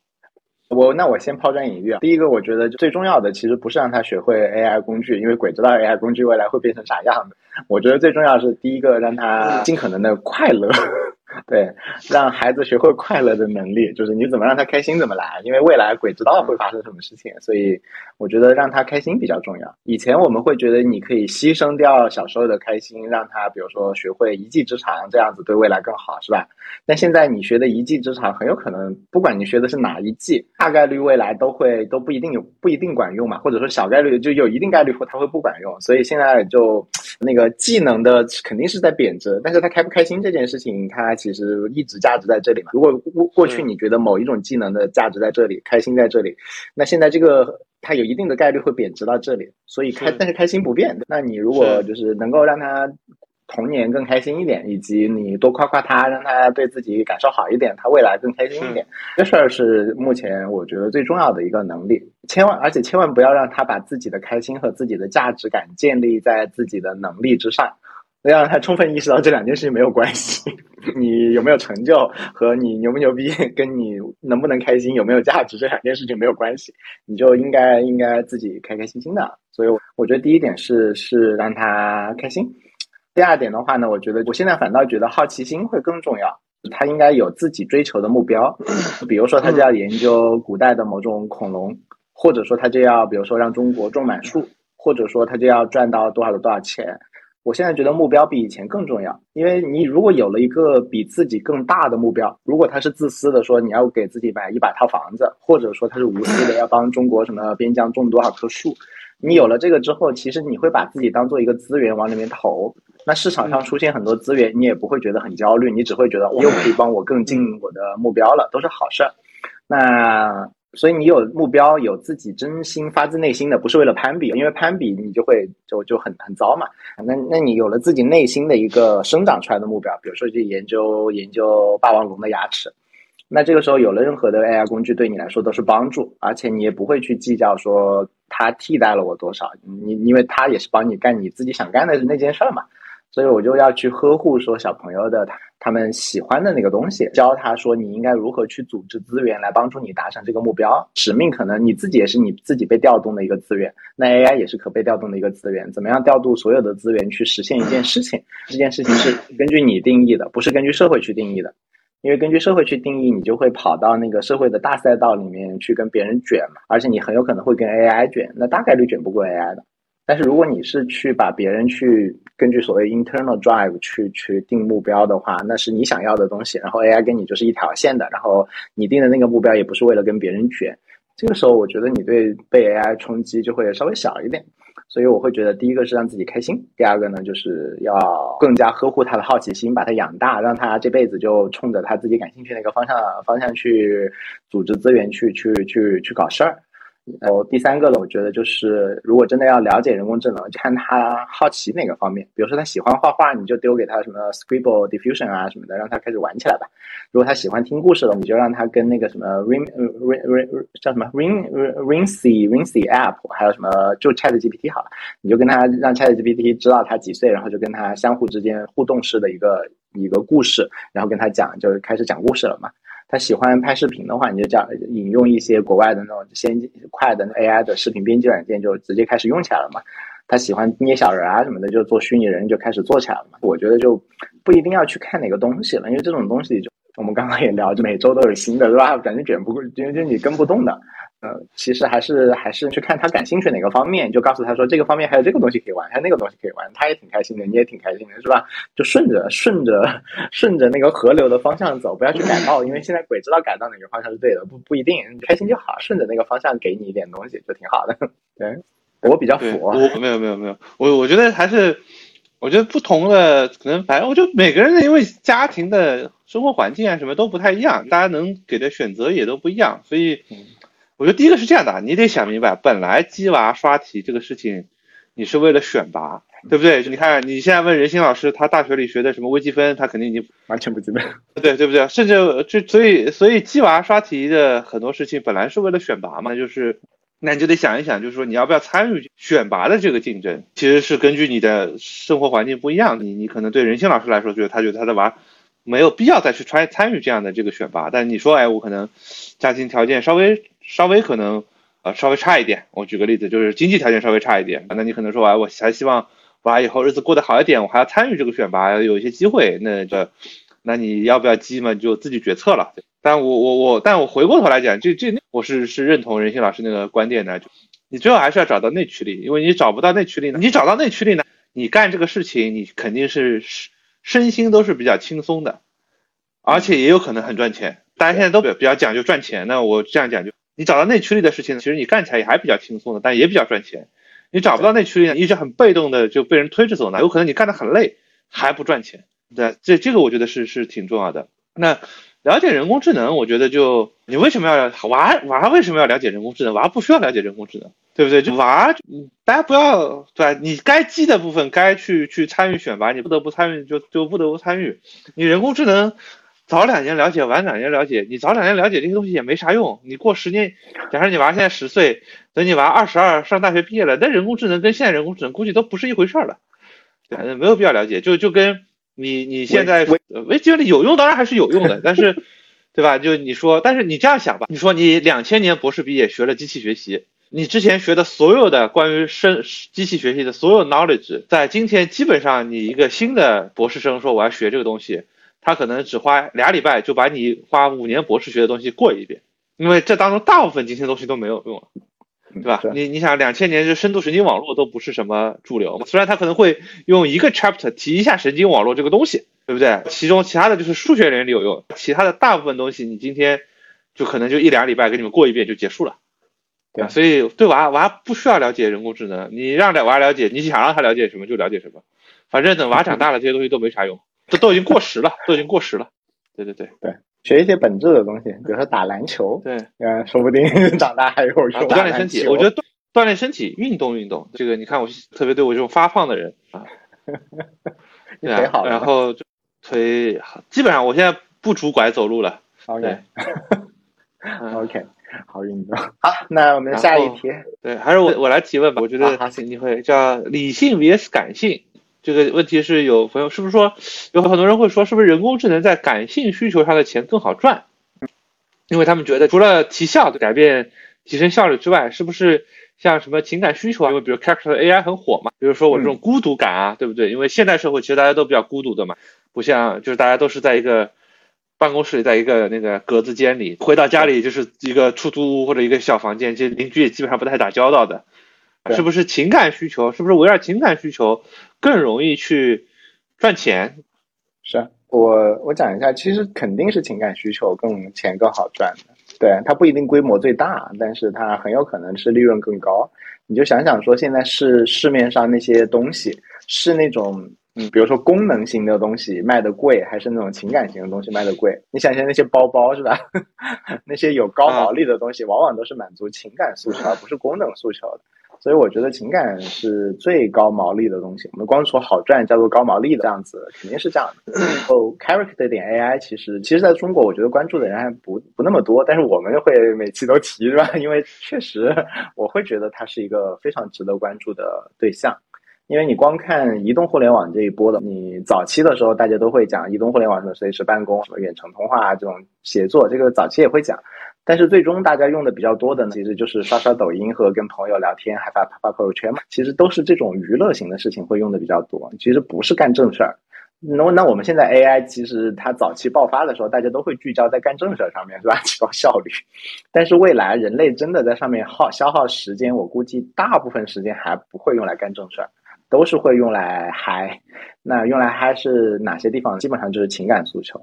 我那我先抛砖引玉啊。第一个，我觉得最重要的其实不是让他学会 AI 工具，因为鬼知道 AI 工具未来会变成啥样的。我觉得最重要是第一个，让他尽可能的快乐。对，让孩子学会快乐的能力，就是你怎么让他开心怎么来，因为未来鬼知道会发生什么事情，所以我觉得让他开心比较重要。以前我们会觉得你可以牺牲掉小时候的开心，让他比如说学会一技之长，这样子对未来更好，是吧？但现在你学的一技之长，很有可能不管你学的是哪一技，大概率未来都会都不一定有不一定管用嘛，或者说小概率就有一定概率会它会不管用，所以现在就那个技能的肯定是在贬值，但是他开不开心这件事情，他。其实一直价值在这里嘛。如果过过去你觉得某一种技能的价值在这里，开心在这里，那现在这个它有一定的概率会贬值到这里。所以开，但是开心不变。那你如果就是能够让他童年更开心一点，以及你多夸夸他，让他对自己感受好一点，他未来更开心一点，这事儿是目前我觉得最重要的一个能力。千万，而且千万不要让他把自己的开心和自己的价值感建立在自己的能力之上。要让他充分意识到这两件事情没有关系，你有没有成就和你牛不牛逼，跟你能不能开心、有没有价值这两件事情没有关系，你就应该应该自己开开心心的。所以我觉得第一点是是让他开心，第二点的话呢，我觉得我现在反倒觉得好奇心会更重要，他应该有自己追求的目标，比如说他就要研究古代的某种恐龙，或者说他就要比如说让中国种满树，或者说他就要赚到多少的多少钱。我现在觉得目标比以前更重要，因为你如果有了一个比自己更大的目标，如果他是自私的说你要给自己买一百套房子，或者说他是无私的要帮中国什么边疆种多少棵树，你有了这个之后，其实你会把自己当做一个资源往里面投，那市场上出现很多资源，你也不会觉得很焦虑，你只会觉得我又可以帮我更近我的目标了，都是好事儿。那。所以你有目标，有自己真心发自内心的，不是为了攀比，因为攀比你就会就就很很糟嘛。那那你有了自己内心的一个生长出来的目标，比如说去研究研究霸王龙的牙齿，那这个时候有了任何的 AI 工具对你来说都是帮助，而且你也不会去计较说它替代了我多少，你因为它也是帮你干你自己想干的那件事儿嘛。所以我就要去呵护说小朋友的他他们喜欢的那个东西，教他说你应该如何去组织资源来帮助你达成这个目标。使命可能你自己也是你自己被调动的一个资源，那 AI 也是可被调动的一个资源。怎么样调度所有的资源去实现一件事情？这件事情是根据你定义的，不是根据社会去定义的。因为根据社会去定义，你就会跑到那个社会的大赛道里面去跟别人卷嘛，而且你很有可能会跟 AI 卷，那大概率卷不过 AI 的。但是如果你是去把别人去根据所谓 internal drive 去去定目标的话，那是你想要的东西，然后 AI 跟你就是一条线的，然后你定的那个目标也不是为了跟别人卷，这个时候我觉得你对被 AI 冲击就会稍微小一点，所以我会觉得第一个是让自己开心，第二个呢就是要更加呵护他的好奇心，把他养大，让他这辈子就冲着他自己感兴趣那个方向方向去组织资源去去去去搞事儿。然后第三个呢，我觉得就是如果真的要了解人工智能，看他好奇哪个方面。比如说他喜欢画画，你就丢给他什么 Scribble Diffusion 啊什么的，让他开始玩起来吧。如果他喜欢听故事的，你就让他跟那个什么 Ring Ring Ring 叫什么 Ring Ringsy Ringsy App，还有什么就 Chat GPT 好了，你就跟他让 Chat GPT 知道他几岁，然后就跟他相互之间互动式的一个一个故事，然后跟他讲，就开始讲故事了嘛。他喜欢拍视频的话，你就讲引用一些国外的那种先进快的 AI 的视频编辑软件，就直接开始用起来了嘛。他喜欢捏小人啊什么的，就做虚拟人就开始做起来了嘛。我觉得就不一定要去看哪个东西了，因为这种东西就我们刚刚也聊，就每周都有新的，对吧？感觉卷不过，就就你跟不动的。呃，其实还是还是去看他感兴趣哪个方面，就告诉他说这个方面还有这个东西可以玩，还有那个东西可以玩，他也挺开心的，你也挺开心的，是吧？就顺着顺着 顺着那个河流的方向走，不要去改道，因为现在鬼知道改到哪个方向是对的，不不一定，开心就好，顺着那个方向给你一点东西就挺好的。对，我比较佛，我没有没有没有，我我觉得还是我觉得不同的可能，反正我觉得每个人的因为家庭的生活环境啊什么都不太一样，大家能给的选择也都不一样，所以我觉得第一个是这样的，你得想明白，本来鸡娃刷题这个事情，你是为了选拔，对不对？你看你现在问任鑫老师，他大学里学的什么微积分，他肯定已经完全不记得，对对不对？甚至就所以所以鸡娃刷题的很多事情本来是为了选拔嘛，就是。那你就得想一想，就是说你要不要参与选拔的这个竞争，其实是根据你的生活环境不一样。你你可能对任性老师来说，觉得他觉得他的娃没有必要再去参参与这样的这个选拔。但你说，哎，我可能家庭条件稍微稍微可能呃稍微差一点。我举个例子，就是经济条件稍微差一点，那你可能说，哎，我还希望娃以后日子过得好一点，我还要参与这个选拔，有一些机会。那这那你要不要积嘛？就自己决策了。但我我我，但我回过头来讲，这这我是是认同任鑫老师那个观点的，就你最后还是要找到内驱力，因为你找不到内驱力呢，你找到内驱力呢，你干这个事情你肯定是身心都是比较轻松的，而且也有可能很赚钱。大家现在都比比较讲究赚钱，那我这样讲就，你找到内驱力的事情，其实你干起来也还比较轻松的，但也比较赚钱。你找不到内驱力呢，一直很被动的就被人推着走呢，有可能你干得很累还不赚钱。对，这这个我觉得是是挺重要的。那。了解人工智能，我觉得就你为什么要娃娃为什么要了解人工智能？娃不需要了解人工智能，对不对？就娃，大家不要对？你该记的部分该去去参与选拔，你不得不参与就就不得不参与。你人工智能早两年了解，晚两年了解，你早两年了解这些东西也没啥用。你过十年，假设你娃现在十岁，等你娃二十二上大学毕业了，那人工智能跟现在人工智能估计都不是一回事儿了，对，没有必要了解，就就跟。你你现在微积分有用，当然还是有用的，但是，对吧？就你说，但是你这样想吧，你说你两千年博士毕业学了机器学习，你之前学的所有的关于生机器学习的所有 knowledge，在今天基本上你一个新的博士生说我要学这个东西，他可能只花俩礼拜就把你花五年博士学的东西过一遍，因为这当中大部分今天东西都没有用了。对吧？你你想，两千年这深度神经网络都不是什么主流嘛，虽然他可能会用一个 chapter 提一下神经网络这个东西，对不对？其中其他的就是数学原理有用，其他的大部分东西你今天就可能就一两礼拜给你们过一遍就结束了，对所以对娃娃不需要了解人工智能，你让娃了解，你想让他了解什么就了解什么，反正等娃长大了，这些东西都没啥用，这都已经过时了，都已经过时了。对对对对。学一些本质的东西，比如说打篮球，对，嗯，说不定长大还有用。锻炼身体，我觉得锻锻炼身体，运动运动，这个你看我特别对我这种发胖的人啊，腿好，然后腿基本上我现在不拄拐走路了。OK，OK，好运动。好，那我们下一题，对，还是我我来提问吧。我觉得你会叫理性 vs 感性。这个问题是有朋友是不是说有很多人会说是不是人工智能在感性需求上的钱更好赚？因为他们觉得除了提效的改变、提升效率之外，是不是像什么情感需求啊？因为比如 character AI 很火嘛，比如说我这种孤独感啊，对不对？因为现代社会其实大家都比较孤独的嘛，不像就是大家都是在一个办公室里，在一个那个格子间里，回到家里就是一个出租屋或者一个小房间，这邻居也基本上不太打交道的。是不是情感需求？是不是围绕情感需求更容易去赚钱？是我我讲一下，其实肯定是情感需求更钱更好赚的。对，它不一定规模最大，但是它很有可能是利润更高。你就想想说，现在是市面上那些东西是那种嗯，比如说功能型的东西卖的贵，还是那种情感型的东西卖的贵？你想想那些包包是吧？那些有高毛利的东西，往往都是满足情感诉求，而不是功能诉求的。所以我觉得情感是最高毛利的东西。我们光说好赚叫做高毛利的这样子，肯定是这样的。哦，character 点 AI 其实其实在中国，我觉得关注的人还不不那么多，但是我们会每期都提，是吧？因为确实我会觉得它是一个非常值得关注的对象。因为你光看移动互联网这一波的，你早期的时候大家都会讲移动互联网什么随时办公、什么远程通话这种协作，这个早期也会讲。但是最终大家用的比较多的呢，其实就是刷刷抖音和跟朋友聊天，还发发朋友圈嘛。其实都是这种娱乐型的事情会用的比较多，其实不是干正事儿。那那我们现在 AI 其实它早期爆发的时候，大家都会聚焦在干正事儿上面，是吧？提高效率。但是未来人类真的在上面耗消耗时间，我估计大部分时间还不会用来干正事儿，都是会用来嗨。那用来嗨是哪些地方？基本上就是情感诉求。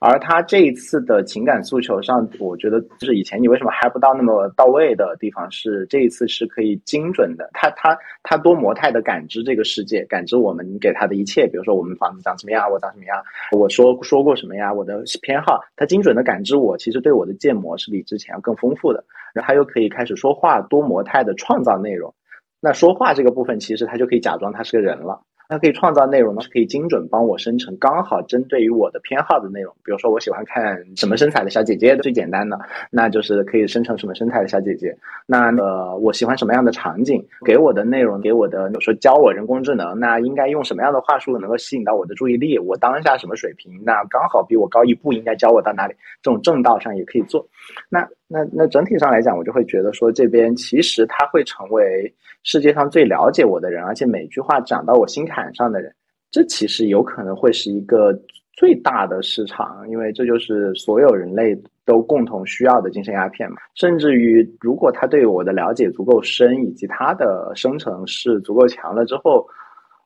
而他这一次的情感诉求上，我觉得就是以前你为什么还不到那么到位的地方，是这一次是可以精准的，他他他多模态的感知这个世界，感知我们给他的一切，比如说我们房子长什么样，我长什么样，我说说过什么呀，我的偏好，他精准的感知我，其实对我的建模是比之前要更丰富的，然后他又可以开始说话，多模态的创造内容，那说话这个部分，其实他就可以假装他是个人了。它可以创造内容呢，是可以精准帮我生成刚好针对于我的偏好的内容。比如说，我喜欢看什么身材的小姐姐，最简单的，那就是可以生成什么身材的小姐姐。那呃，我喜欢什么样的场景，给我的内容，给我的，比如说教我人工智能，那应该用什么样的话术能够吸引到我的注意力？我当下什么水平？那刚好比我高一步，应该教我到哪里？这种正道上也可以做。那那那整体上来讲，我就会觉得说，这边其实他会成为。世界上最了解我的人，而且每句话讲到我心坎上的人，这其实有可能会是一个最大的市场，因为这就是所有人类都共同需要的精神鸦片嘛。甚至于，如果他对我的了解足够深，以及他的生成是足够强了之后，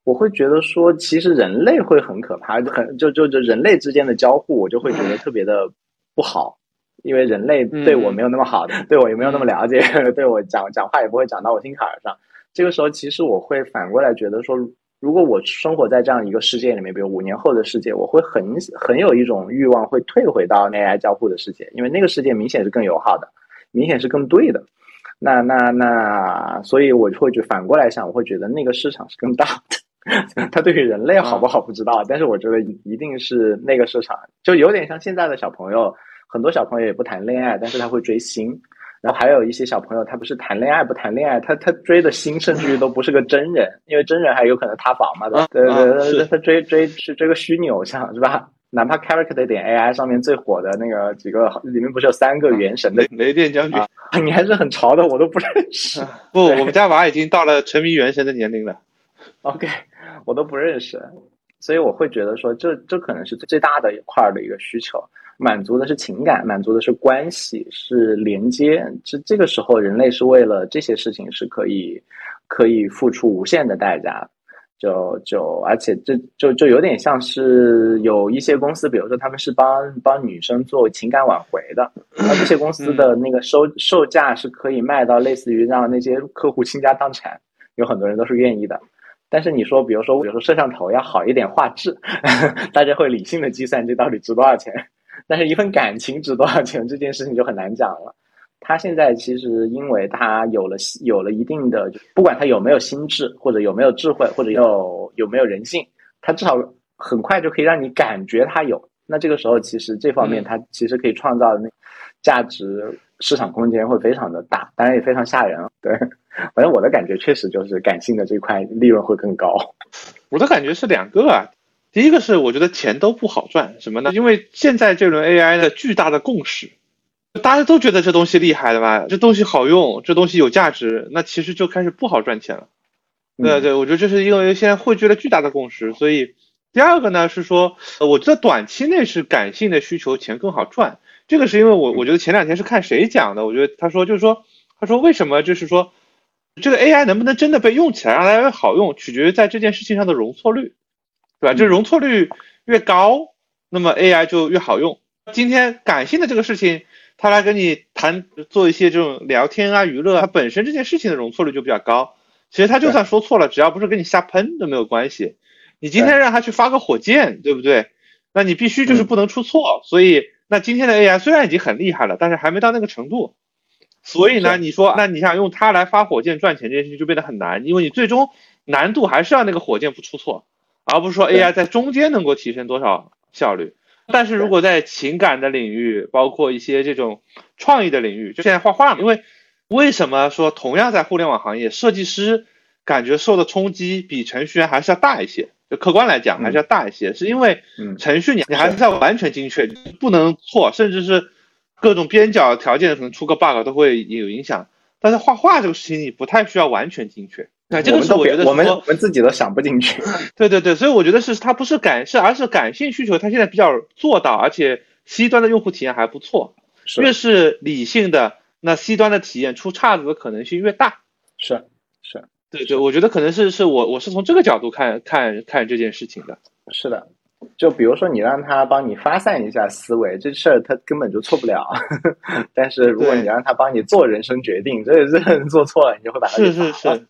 我会觉得说，其实人类会很可怕，很就就就人类之间的交互，我就会觉得特别的不好。因为人类对我没有那么好的，对我也没有那么了解，对我讲讲话也不会讲到我心坎儿上。这个时候，其实我会反过来觉得说，如果我生活在这样一个世界里面，比如五年后的世界，我会很很有一种欲望，会退回到 AI 交互的世界，因为那个世界明显是更友好的，明显是更对的。那那那，所以我会就反过来想，我会觉得那个市场是更大的。它对于人类好不好不知道，但是我觉得一定是那个市场，就有点像现在的小朋友。很多小朋友也不谈恋爱，但是他会追星。然后还有一些小朋友，他不是谈恋爱不谈恋爱，他他追的星甚至于都不是个真人，因为真人还有可能塌房嘛，对吧？对对对，他追追是追个虚拟偶像是吧？哪怕 Character 点 AI 上面最火的那个几个里面不是有三个原神的雷电将军？你还是很潮的，我都不认识。不，我们家娃已经到了沉迷原神的年龄了。OK，我都不认识，所以我会觉得说，这这可能是最大的一块的一个需求。满足的是情感，满足的是关系，是连接。这这个时候，人类是为了这些事情是可以可以付出无限的代价。就就而且这就就有点像是有一些公司，比如说他们是帮帮女生做情感挽回的，而这些公司的那个售售价是可以卖到类似于让那些客户倾家荡产，有很多人都是愿意的。但是你说，比如说比如说摄像头要好一点画质，大家会理性的计算这到底值多少钱。但是，一份感情值多少钱这件事情就很难讲了。他现在其实，因为他有了有了一定的，不管他有没有心智，或者有没有智慧，或者有有没有人性，他至少很快就可以让你感觉他有。那这个时候，其实这方面他其实可以创造的那价值市场空间会非常的大，当然也非常吓人。对，反正我的感觉确实就是感性的这块利润会更高。我的感觉是两个啊。第一个是我觉得钱都不好赚，什么呢？因为现在这轮 AI 的巨大的共识，大家都觉得这东西厉害的吧？这东西好用，这东西有价值，那其实就开始不好赚钱了。对对，我觉得这是因为现在汇聚了巨大的共识，所以第二个呢是说，我觉得短期内是感性的需求钱更好赚。这个是因为我我觉得前两天是看谁讲的，我觉得他说就是说，他说为什么就是说，这个 AI 能不能真的被用起来让大家好用，取决于在这件事情上的容错率。对吧？就容错率越高，那么 AI 就越好用。今天感性的这个事情，他来跟你谈做一些这种聊天啊、娱乐，它本身这件事情的容错率就比较高。其实他就算说错了，只要不是跟你瞎喷都没有关系。你今天让他去发个火箭，对不对？那你必须就是不能出错。所以，那今天的 AI 虽然已经很厉害了，但是还没到那个程度。所以呢，你说，那你想用它来发火箭赚钱这件事情就变得很难，因为你最终难度还是要那个火箭不出错。而不是说 AI 在中间能够提升多少效率，但是如果在情感的领域，包括一些这种创意的领域，就现在画画嘛，因为为什么说同样在互联网行业，设计师感觉受的冲击比程序员还是要大一些？就客观来讲还是要大一些，是因为程序你你还是要完全精确，不能错，甚至是各种边角条件可能出个 bug 都会有影响。但是画画这个事情你不太需要完全精确。对，这个是我觉得我们我们自己都想不进去。对对对，所以我觉得是它不是感是而是感性需求，它现在比较做到，而且 C 端的用户体验还不错。越是理性的，那 C 端的体验出岔子的可能性越大。是是，对对，我觉得可能是是我我是从这个角度看看看这件事情的。是的，就比如说你让他帮你发散一下思维，这事儿他根本就错不了。但是如果你让他帮你做人生决定，这这做错了，你就会把他是是是，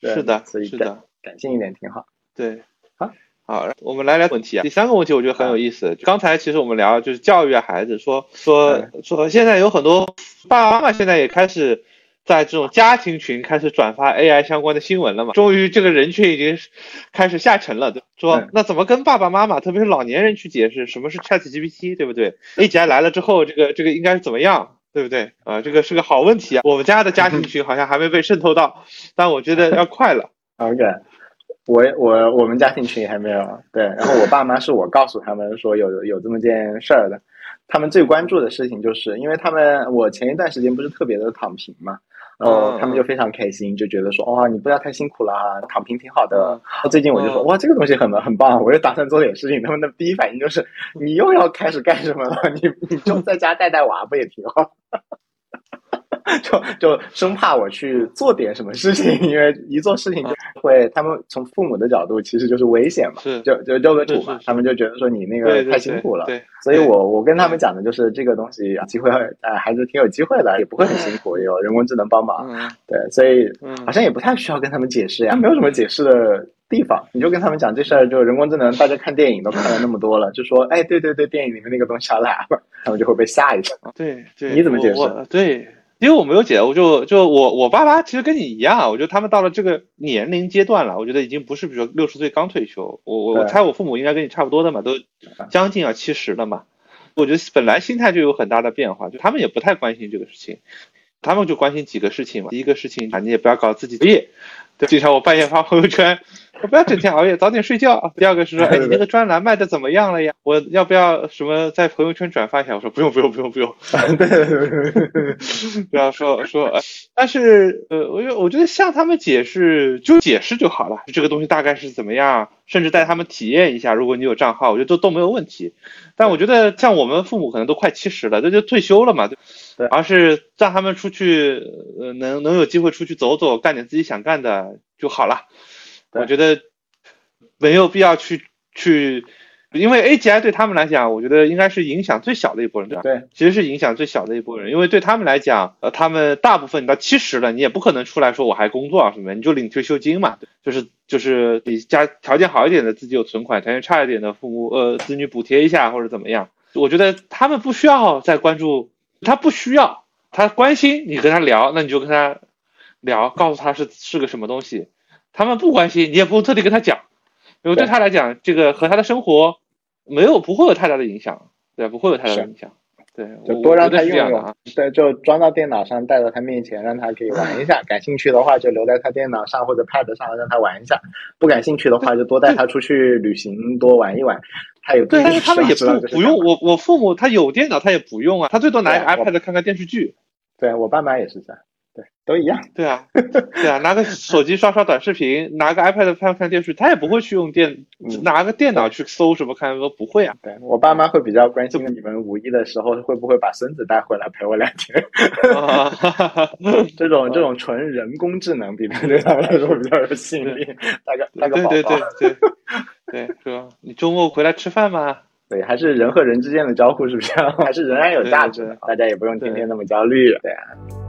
是的，所以是的，感性一点挺好。对，好，好，我们来聊问题啊。第三个问题我觉得很有意思。刚才其实我们聊就是教育孩子，说说说现在有很多爸爸妈妈现在也开始。在这种家庭群开始转发 AI 相关的新闻了嘛？终于这个人群已经开始下沉了。对说那怎么跟爸爸妈妈，特别是老年人去解释什么是 ChatGPT，对不对？AI 来了之后，这个这个应该是怎么样，对不对？啊，这个是个好问题啊。我们家的家庭群好像还没被渗透到，但我觉得要快了。OK，我我我们家庭群还没有。对，然后我爸妈是我告诉他们说有有这么件事儿的，他们最关注的事情就是因为他们我前一段时间不是特别的躺平嘛。然后他们就非常开心，就觉得说哇，你不要太辛苦了，躺平挺好的。最近我就说哇，这个东西很很棒，我又打算做点事情。他们的第一反应就是你又要开始干什么了？你你就在家带带娃不也挺好？就就生怕我去做点什么事情，因为一做事情就会，他们从父母的角度其实就是危险嘛，就就丢个土嘛，他们就觉得说你那个太辛苦了，对，所以我我跟他们讲的就是这个东西机会，哎，还是挺有机会的，也不会很辛苦，有人工智能帮忙，对，所以好像也不太需要跟他们解释呀，没有什么解释的地方，你就跟他们讲这事儿，就人工智能，大家看电影都看了那么多了，就说，哎，对对对，电影里面那个东西要来了，他们就会被吓一跳，对对，你怎么解释？对。因为我没有姐，我就就我我爸妈其实跟你一样，我觉得他们到了这个年龄阶段了，我觉得已经不是比如说六十岁刚退休，我我我猜我父母应该跟你差不多的嘛，都将近要七十了嘛，我觉得本来心态就有很大的变化，就他们也不太关心这个事情，他们就关心几个事情嘛，第一个事情啊，你也不要搞自己作业，经常我半夜发朋友圈。我不要整天熬夜，早点睡觉。第二个是说，哎，你那个专栏卖的怎么样了呀？我要不要什么在朋友圈转发一下？我说不用，不用，不用，不用。不要 说说，但是呃，我我觉得向他们解释就解释就好了，这个东西大概是怎么样，甚至带他们体验一下。如果你有账号，我觉得都都没有问题。但我觉得像我们父母可能都快七十了，这就退休了嘛，对，而是让他们出去，呃，能能有机会出去走走，干点自己想干的就好了。我觉得没有必要去去，因为 A G I 对他们来讲，我觉得应该是影响最小的一波人，对吧？对，其实是影响最小的一波人，因为对他们来讲，呃，他们大部分你到七十了，你也不可能出来说我还工作啊什么，你就领退休金嘛，就是就是你家条件好一点的自己有存款，条件差一点的父母呃子女补贴一下或者怎么样。我觉得他们不需要再关注，他不需要，他关心你跟他聊，那你就跟他聊，告诉他是是个什么东西。他们不关心，你也不用特地跟他讲，因为对他来讲，这个和他的生活没有不会有太大的影响，对，不会有太大的影响，对，就多让他用用，对，就装到电脑上，带到他面前，让他可以玩一下。感兴趣的话，就留在他电脑上或者 Pad 上，让他玩一下；不感兴趣的话，就多带他出去旅行，多玩一玩。他也对，但是他们也不不用我，我父母他有电脑，他也不用啊，他最多拿一个 iPad 看看电视剧。对我爸妈也是这样。对，都一样。对啊，对啊，拿个手机刷刷短视频，拿个 iPad 看看电视，他也不会去用电，拿个电脑去搜什么看，都不会啊。对我爸妈会比较关心你们五一的时候会不会把孙子带回来陪我两天。这种这种纯人工智能，比对他们来说比较有吸引力。带个带个宝宝。对对对对，对是吧？你周末回来吃饭吗？对，还是人和人之间的交互是不是？还是仍然有价值的，大家也不用天天那么焦虑。对啊。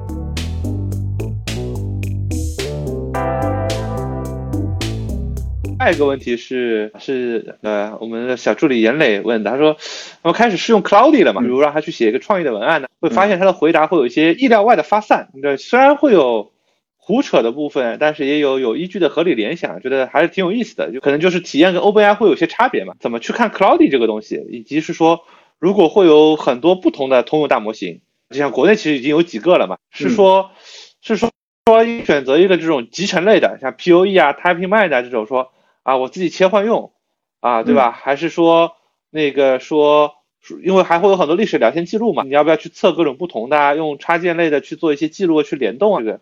下一个问题是是呃，我们的小助理严磊问的，他说，我们开始试用 Cloudy 了嘛？比如让他去写一个创意的文案呢，会发现他的回答会有一些意料外的发散。对，虽然会有胡扯的部分，但是也有有依据的合理联想，觉得还是挺有意思的。就可能就是体验跟 OpenAI 会有些差别嘛？怎么去看 Cloudy 这个东西，以及是说，如果会有很多不同的通用大模型，就像国内其实已经有几个了嘛？是说，是说说选择一个这种集成类的，像 POE 啊、TypingMath 这种说。啊，我自己切换用，啊，对吧？还是说那个说，因为还会有很多历史聊天记录嘛，你要不要去测各种不同的，用插件类的去做一些记录去联动啊？这个，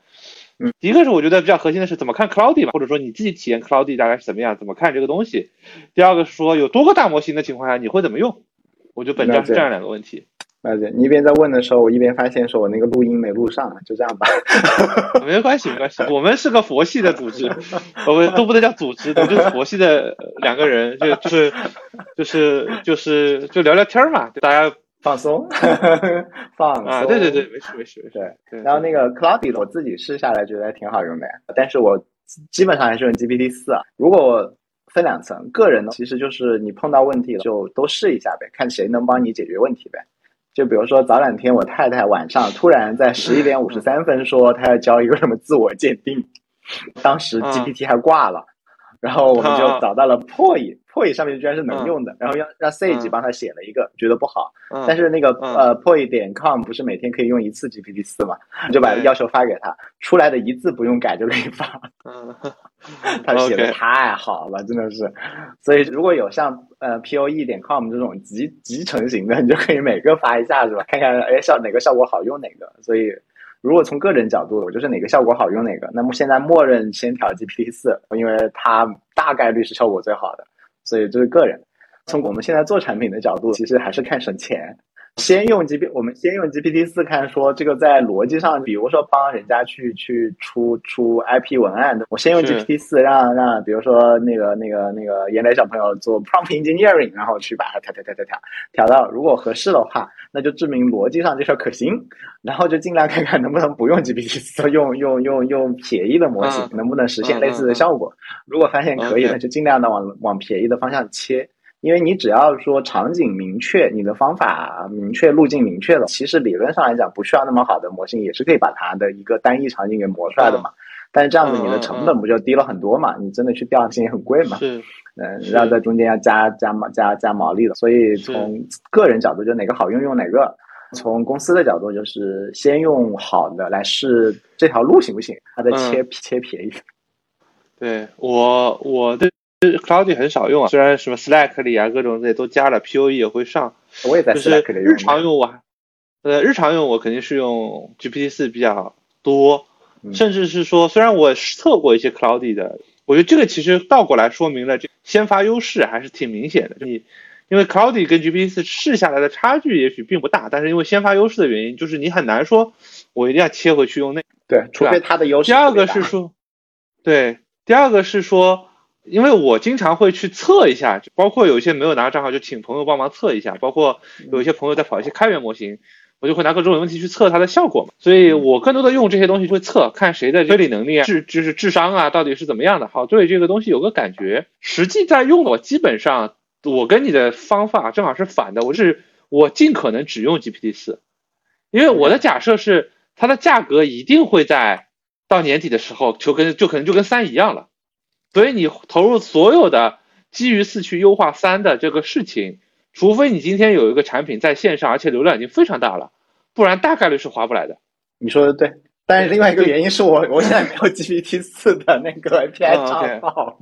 嗯，一个是我觉得比较核心的是怎么看 Cloudy 嘛，或者说你自己体验 Cloudy 大概是怎么样，怎么看这个东西？第二个是说有多个大模型的情况下你会怎么用？我觉得本质上是这样两个问题。了解。你一边在问的时候，我一边发现说我那个录音没录上，就这样吧。没关系，没关系。我们是个佛系的组织，我们都不能叫组织，就是佛系的两个人，就就是就是就是就聊聊天嘛，大家放松，放松啊，对对对，没事没事，对。然后那个 Cloudy 我自己试下来觉得挺好用的，但是我基本上还是用 GPT 四啊。如果分两层，个人呢，其实就是你碰到问题了就都试一下呗，看谁能帮你解决问题呗。就比如说早两天我太太晚上突然在十一点五十三分说她要交一个什么自我鉴定，当时 GPT 还挂了。然后我们就找到了 Poi，Poi 上面居然是能用的，然后让让 Sage 帮他写了一个，觉得不好，但是那个呃 Poi 点 com 不是每天可以用一次 GPT 四嘛，就把要求发给他，出来的一字不用改就可以发，他写的太好了，真的是，所以如果有像呃 Poe 点 com 这种集集成型的，你就可以每个发一下是吧？看看哎效哪个效果好用哪个，所以。如果从个人角度，我就是哪个效果好用哪个。那么现在默认先调 GPT 四，因为它大概率是效果最好的，所以这是个人。从我们现在做产品的角度，其实还是看省钱。先用 G P，我们先用 G P T 四看，说这个在逻辑上，比如说帮人家去去出出 I P 文案的，我先用 G P T 四让让，比如说那个那个那个严磊小朋友做 prompt engineering，然后去把它调调调调调调到如果合适的话，那就证明逻辑上这事儿可行，然后就尽量看看能不能不用 G P T 四，用用用用便宜的模型，能不能实现类似的效果。如果发现可以，那就尽量的往往便宜的方向切。因为你只要说场景明确，你的方法明确，路径明确了，其实理论上来讲，不需要那么好的模型，也是可以把它的一个单一场景给磨出来的嘛。但是这样子你的成本不就低了很多嘛？你真的去调性也很贵嘛？是，嗯，然后在中间要加加毛加加毛利的。所以从个人角度，就哪个好用用哪个；从公司的角度，就是先用好的来试这条路行不行，它再切切便宜。对我我的。Cloudy 很少用啊，虽然什么 Slack 里啊各种这些都加了，POE 也会上。我也在 Slack 里用。日常用我，呃，日常用我肯定是用 GPT 四比较多，甚至是说，虽然我测过一些 Cloudy 的，我觉得这个其实倒过来说明了这先发优势还是挺明显的。你因为 Cloudy 跟 GPT 四试下来的差距也许并不大，但是因为先发优势的原因，就是你很难说我一定要切回去用那。对，除非它的优势。第二个是说，对，第二个是说。因为我经常会去测一下，包括有一些没有拿账号，就请朋友帮忙测一下。包括有一些朋友在跑一些开源模型，我就会拿各种问题去测它的效果嘛。所以我更多的用这些东西会测，看谁的推理能力啊，智就是智商啊，到底是怎么样的，好对这个东西有个感觉。实际在用的，我基本上我跟你的方法正好是反的，我是我尽可能只用 GPT 四，因为我的假设是它的价格一定会在到年底的时候就跟就可能就跟三一样了。所以你投入所有的基于四去优化三的这个事情，除非你今天有一个产品在线上，而且流量已经非常大了，不然大概率是划不来的。你说的对，但是另外一个原因是我我现在没有 GPT 四的那个 API 账号。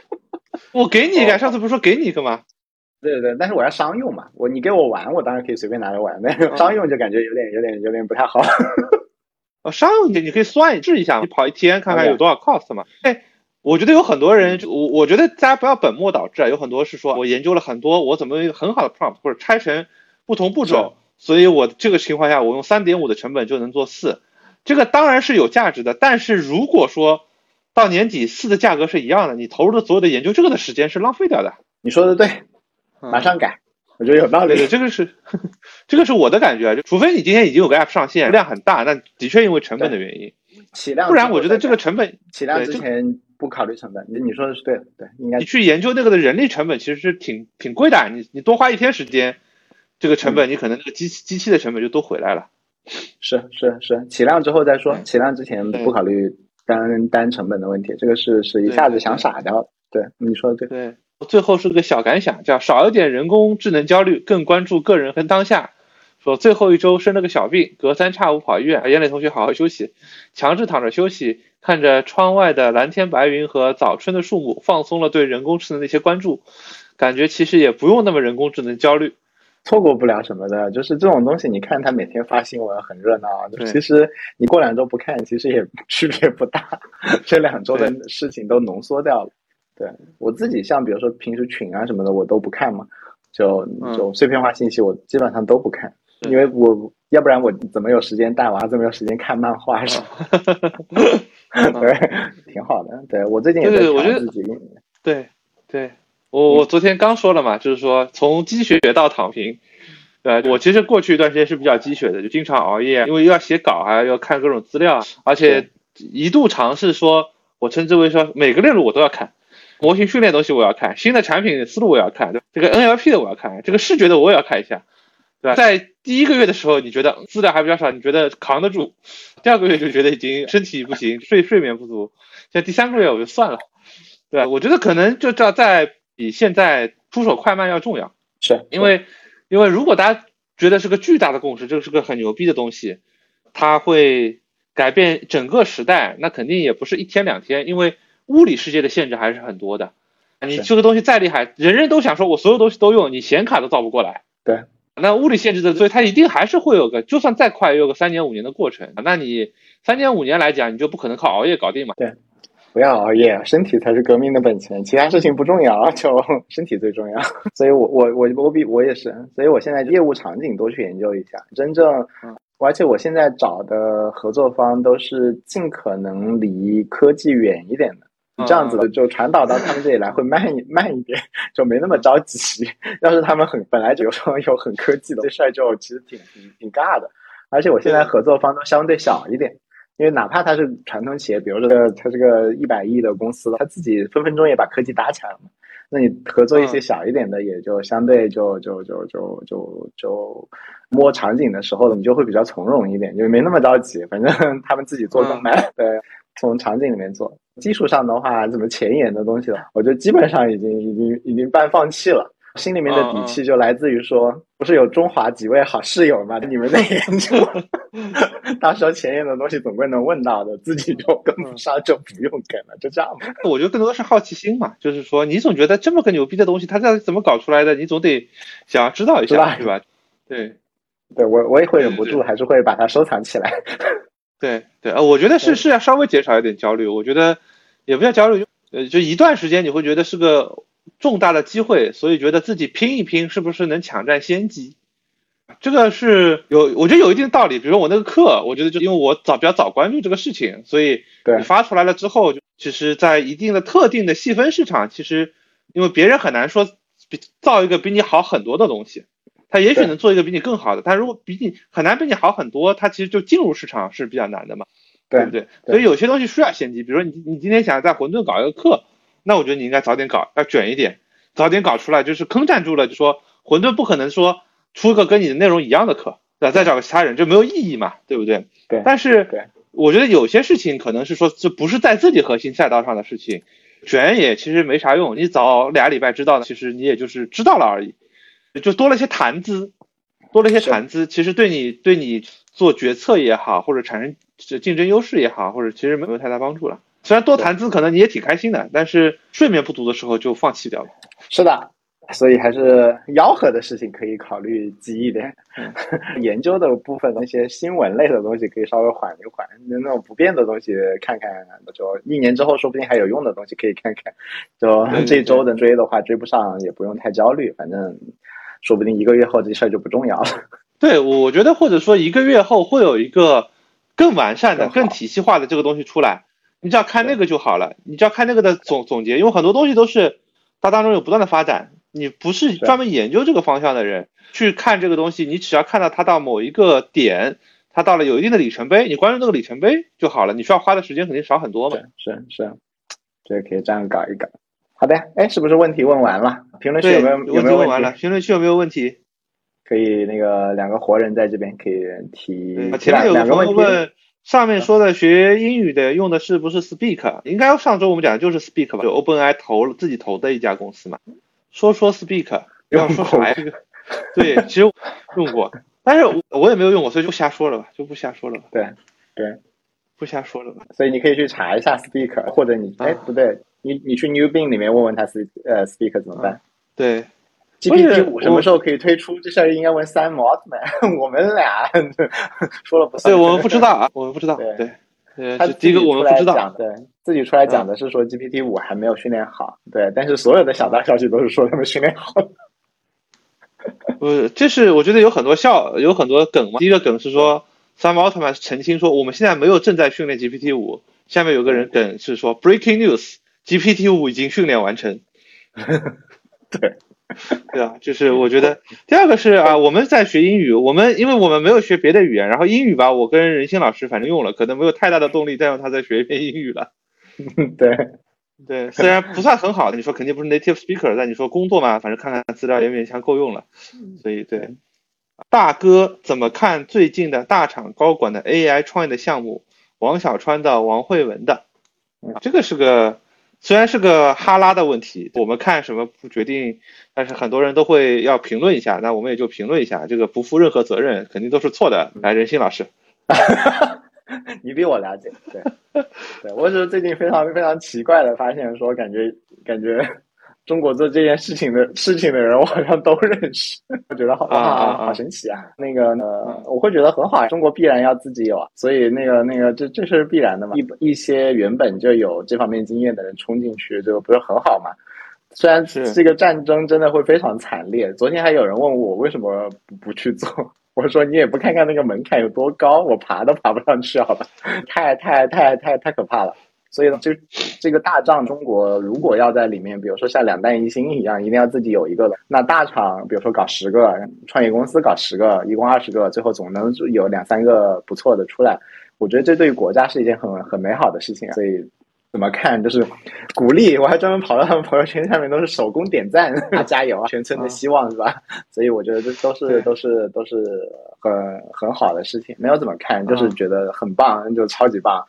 我给你一个，上次不是说给你一个吗？对对对，但是我要商用嘛，我你给我玩，我当然可以随便拿来玩，那个商用就感觉有点有点有点不太好。哦，商用你你可以算一试一下，你跑一天看看有多少 cost 嘛？哎。我觉得有很多人，就我我觉得大家不要本末倒置啊。有很多是说我研究了很多，我怎么一个很好的 prompt 或者拆成不同步骤，所以我这个情况下我用三点五的成本就能做四，这个当然是有价值的。但是如果说到年底四的价格是一样的，你投入的所有的研究这个的时间是浪费掉的。你说的对，马上改，我觉得有道理。对，这个是 这个是我的感觉，就除非你今天已经有个 app 上线，量很大，那的确因为成本的原因，起量，不然我觉得这个成本起量之前。不考虑成本，你你说的是对的，对，应该你去研究那个的人力成本其实是挺挺贵的，你你多花一天时间，这个成本你可能那个机器机器的成本就都回来了。是是是，起量之后再说，起量之前不考虑单单成本的问题，这个是是一下子想傻掉。对，你说的对。对，最后是个小感想，叫少一点人工智能焦虑，更关注个人和当下。说最后一周生了个小病，隔三差五跑医院，严磊同学好好休息，强制躺着休息。看着窗外的蓝天白云和早春的树木，放松了对人工智能的一些关注，感觉其实也不用那么人工智能焦虑，错过不了什么的。就是这种东西，你看他每天发新闻很热闹，其实你过两周不看，其实也 区别不大。这两周的事情都浓缩掉了。对我自己，像比如说平时群啊什么的，我都不看嘛，就就碎片化信息，我基本上都不看。因为我要不然我怎么有时间带娃，怎么有时间看漫画是？对，挺好的。对我最近也在调自己。对对，我我昨天刚说了嘛，就是说从积雪到躺平。对，我其实过去一段时间是比较积雪的，就经常熬夜，因为又要写稿，还要看各种资料，而且一度尝试说，我称之为说每个链路我都要看，模型训练东西我要看，新的产品思路我要看，这个 NLP 的我要看，这个视觉的我也要看一下，对吧？在第一个月的时候，你觉得资料还比较少，你觉得扛得住，第二个月就觉得已经身体不行，睡睡眠不足，像第三个月我就算了，对吧？我觉得可能就要在比现在出手快慢要重要，是因为。因为如果大家觉得是个巨大的共识，这个是个很牛逼的东西，它会改变整个时代，那肯定也不是一天两天，因为物理世界的限制还是很多的。你这个东西再厉害，人人都想说我所有东西都用，你显卡都造不过来。对，那物理限制的，所以它一定还是会有个，就算再快，也有个三年五年的过程。那你三年五年来讲，你就不可能靠熬夜搞定嘛？对。不要熬夜，身体才是革命的本钱，其他事情不重要，就 身体最重要。所以，我我我我比我也是，所以我现在业务场景多去研究一下，真正，而且我现在找的合作方都是尽可能离科技远一点的，这样子的就传导到他们这里来会慢一慢一点，就没那么着急。要是他们很本来就有有很科技的这事儿，就其实挺挺挺尬的。而且我现在合作方都相对小一点。因为哪怕他是传统企业，比如说他是个一百亿的公司，他自己分分钟也把科技搭起来了嘛。那你合作一些小一点的，也就相对就就就就就就摸场景的时候，你就会比较从容一点，因为没那么着急。反正 他们自己做更慢，对，从场景里面做。技术上的话，怎么前沿的东西了，我觉得基本上已经已经已经半放弃了。心里面的底气就来自于说，不是有中华几位好室友吗？你们在研究，到时候前沿的东西总归能问到的，自己就跟不上就不用跟了，就这样吧。我觉得更多的是好奇心嘛，就是说你总觉得这么个牛逼的东西，它是怎么搞出来的？你总得想要知道一下，是吧？对，对我我也会忍不住，还是会把它收藏起来。对对，啊，我觉得是是要稍微减少一点焦虑。我觉得也不叫焦虑，呃，就一段时间你会觉得是个。重大的机会，所以觉得自己拼一拼，是不是能抢占先机？这个是有，我觉得有一定道理。比如我那个课，我觉得就因为我早比较早关注这个事情，所以你发出来了之后，其实，在一定的特定的细分市场，其实因为别人很难说比造一个比你好很多的东西，他也许能做一个比你更好的，但如果比你很难比你好很多，他其实就进入市场是比较难的嘛，对不对？所以有些东西需要先机。比如说你你今天想在混沌搞一个课。那我觉得你应该早点搞，要卷一点，早点搞出来，就是坑占住了，就说混沌不可能说出个跟你的内容一样的课，对吧？再找个其他人就没有意义嘛，对不对？对。但是，我觉得有些事情可能是说这不是在自己核心赛道上的事情，卷也其实没啥用。你早俩礼拜知道的，其实你也就是知道了而已，就多了一些谈资，多了一些谈资，其实对你对你做决策也好，或者产生竞争优势也好，或者其实没有太大帮助了。虽然多谈资可能你也挺开心的，但是睡眠不足的时候就放弃掉了。是的，所以还是吆喝的事情可以考虑急一点，研究的部分那些新闻类的东西可以稍微缓一缓，那那种不变的东西看看，就一年之后说不定还有用的东西可以看看。就这周的追的话追不上也不用太焦虑，反正说不定一个月后这事儿就不重要了。对，我觉得或者说一个月后会有一个更完善的、更体系化的这个东西出来。你只要看那个就好了，你只要看那个的总总结，因为很多东西都是它当中有不断的发展。你不是专门研究这个方向的人，去看这个东西，你只要看到它到某一个点，它到了有一定的里程碑，你关注那个里程碑就好了。你需要花的时间肯定少很多嘛。是是，这可以这样搞一搞。好的，哎，是不是问题问完了？评论区有没有有没有问完了？评论区有没有问题？可以那个两个活人在这边可以提前面有两个问题。上面说的学英语的用的是不是 Speak？应该上周我们讲的就是 Speak 吧？就 OpenAI 投自己投的一家公司嘛。说说 Speak，不要说啥呀？这个对，其实用过，但是我也没有用过，所以就瞎说了吧，就不瞎说了吧。对对，不瞎说了吧。所以你可以去查一下 Speak，或者你哎不对，你你去 New Bing 里面问问他 S 呃 Speak 怎么办？对。GPT 五什么时候可以推出？这事儿应该问三毛子们。我们俩 说了不算。对，我们不知道啊，我们不知道。对，对，他第一个我们不知道。对，自己出来讲的是说 GPT 五还没有训练好。对，但是所有的小道消息都是说他们训练好了。不，这是我觉得有很多笑，有很多梗嘛。第一个梗是说，Sam Altman 澄清说，我们现在没有正在训练 GPT 五。下面有个人梗是说，Breaking News，GPT 五已经训练完成。对，对啊，就是我觉得第二个是啊，我们在学英语，我们因为我们没有学别的语言，然后英语吧，我跟任鑫老师反正用了，可能没有太大的动力再让他再学一遍英语了。对。对，虽然不算很好的，你说肯定不是 native speaker，但你说工作嘛，反正看看资料也勉强够用了。所以对，大哥怎么看最近的大厂高管的 AI 创业的项目？王小川的、王慧文的，这个是个虽然是个哈拉的问题，我们看什么不决定，但是很多人都会要评论一下，那我们也就评论一下，这个不负任何责任，肯定都是错的。来，任鑫老师。你比我了解，对，对我只是最近非常非常奇怪的发现，说感觉感觉中国做这件事情的 事情的人，我好像都认识，我觉得好好好神奇啊！那个呢，我会觉得很好，中国必然要自己有啊，所以那个那个这这是必然的嘛。一一些原本就有这方面经验的人冲进去，这个不是很好嘛？虽然这个战争真的会非常惨烈，昨天还有人问我为什么不不去做。我说你也不看看那个门槛有多高，我爬都爬不上去，好吧？太太太太太可怕了。所以呢，就这个大仗，中国如果要在里面，比如说像两弹一星一样，一定要自己有一个的。那大厂，比如说搞十个创业公司，搞十个，一共二十个，最后总能有两三个不错的出来。我觉得这对于国家是一件很很美好的事情。所以。怎么看？就是鼓励，我还专门跑到他们朋友圈下面，都是手工点赞，加油啊！全村的希望是吧？所以我觉得这都是都是都是很很好的事情。没有怎么看，就是觉得很棒，就超级棒。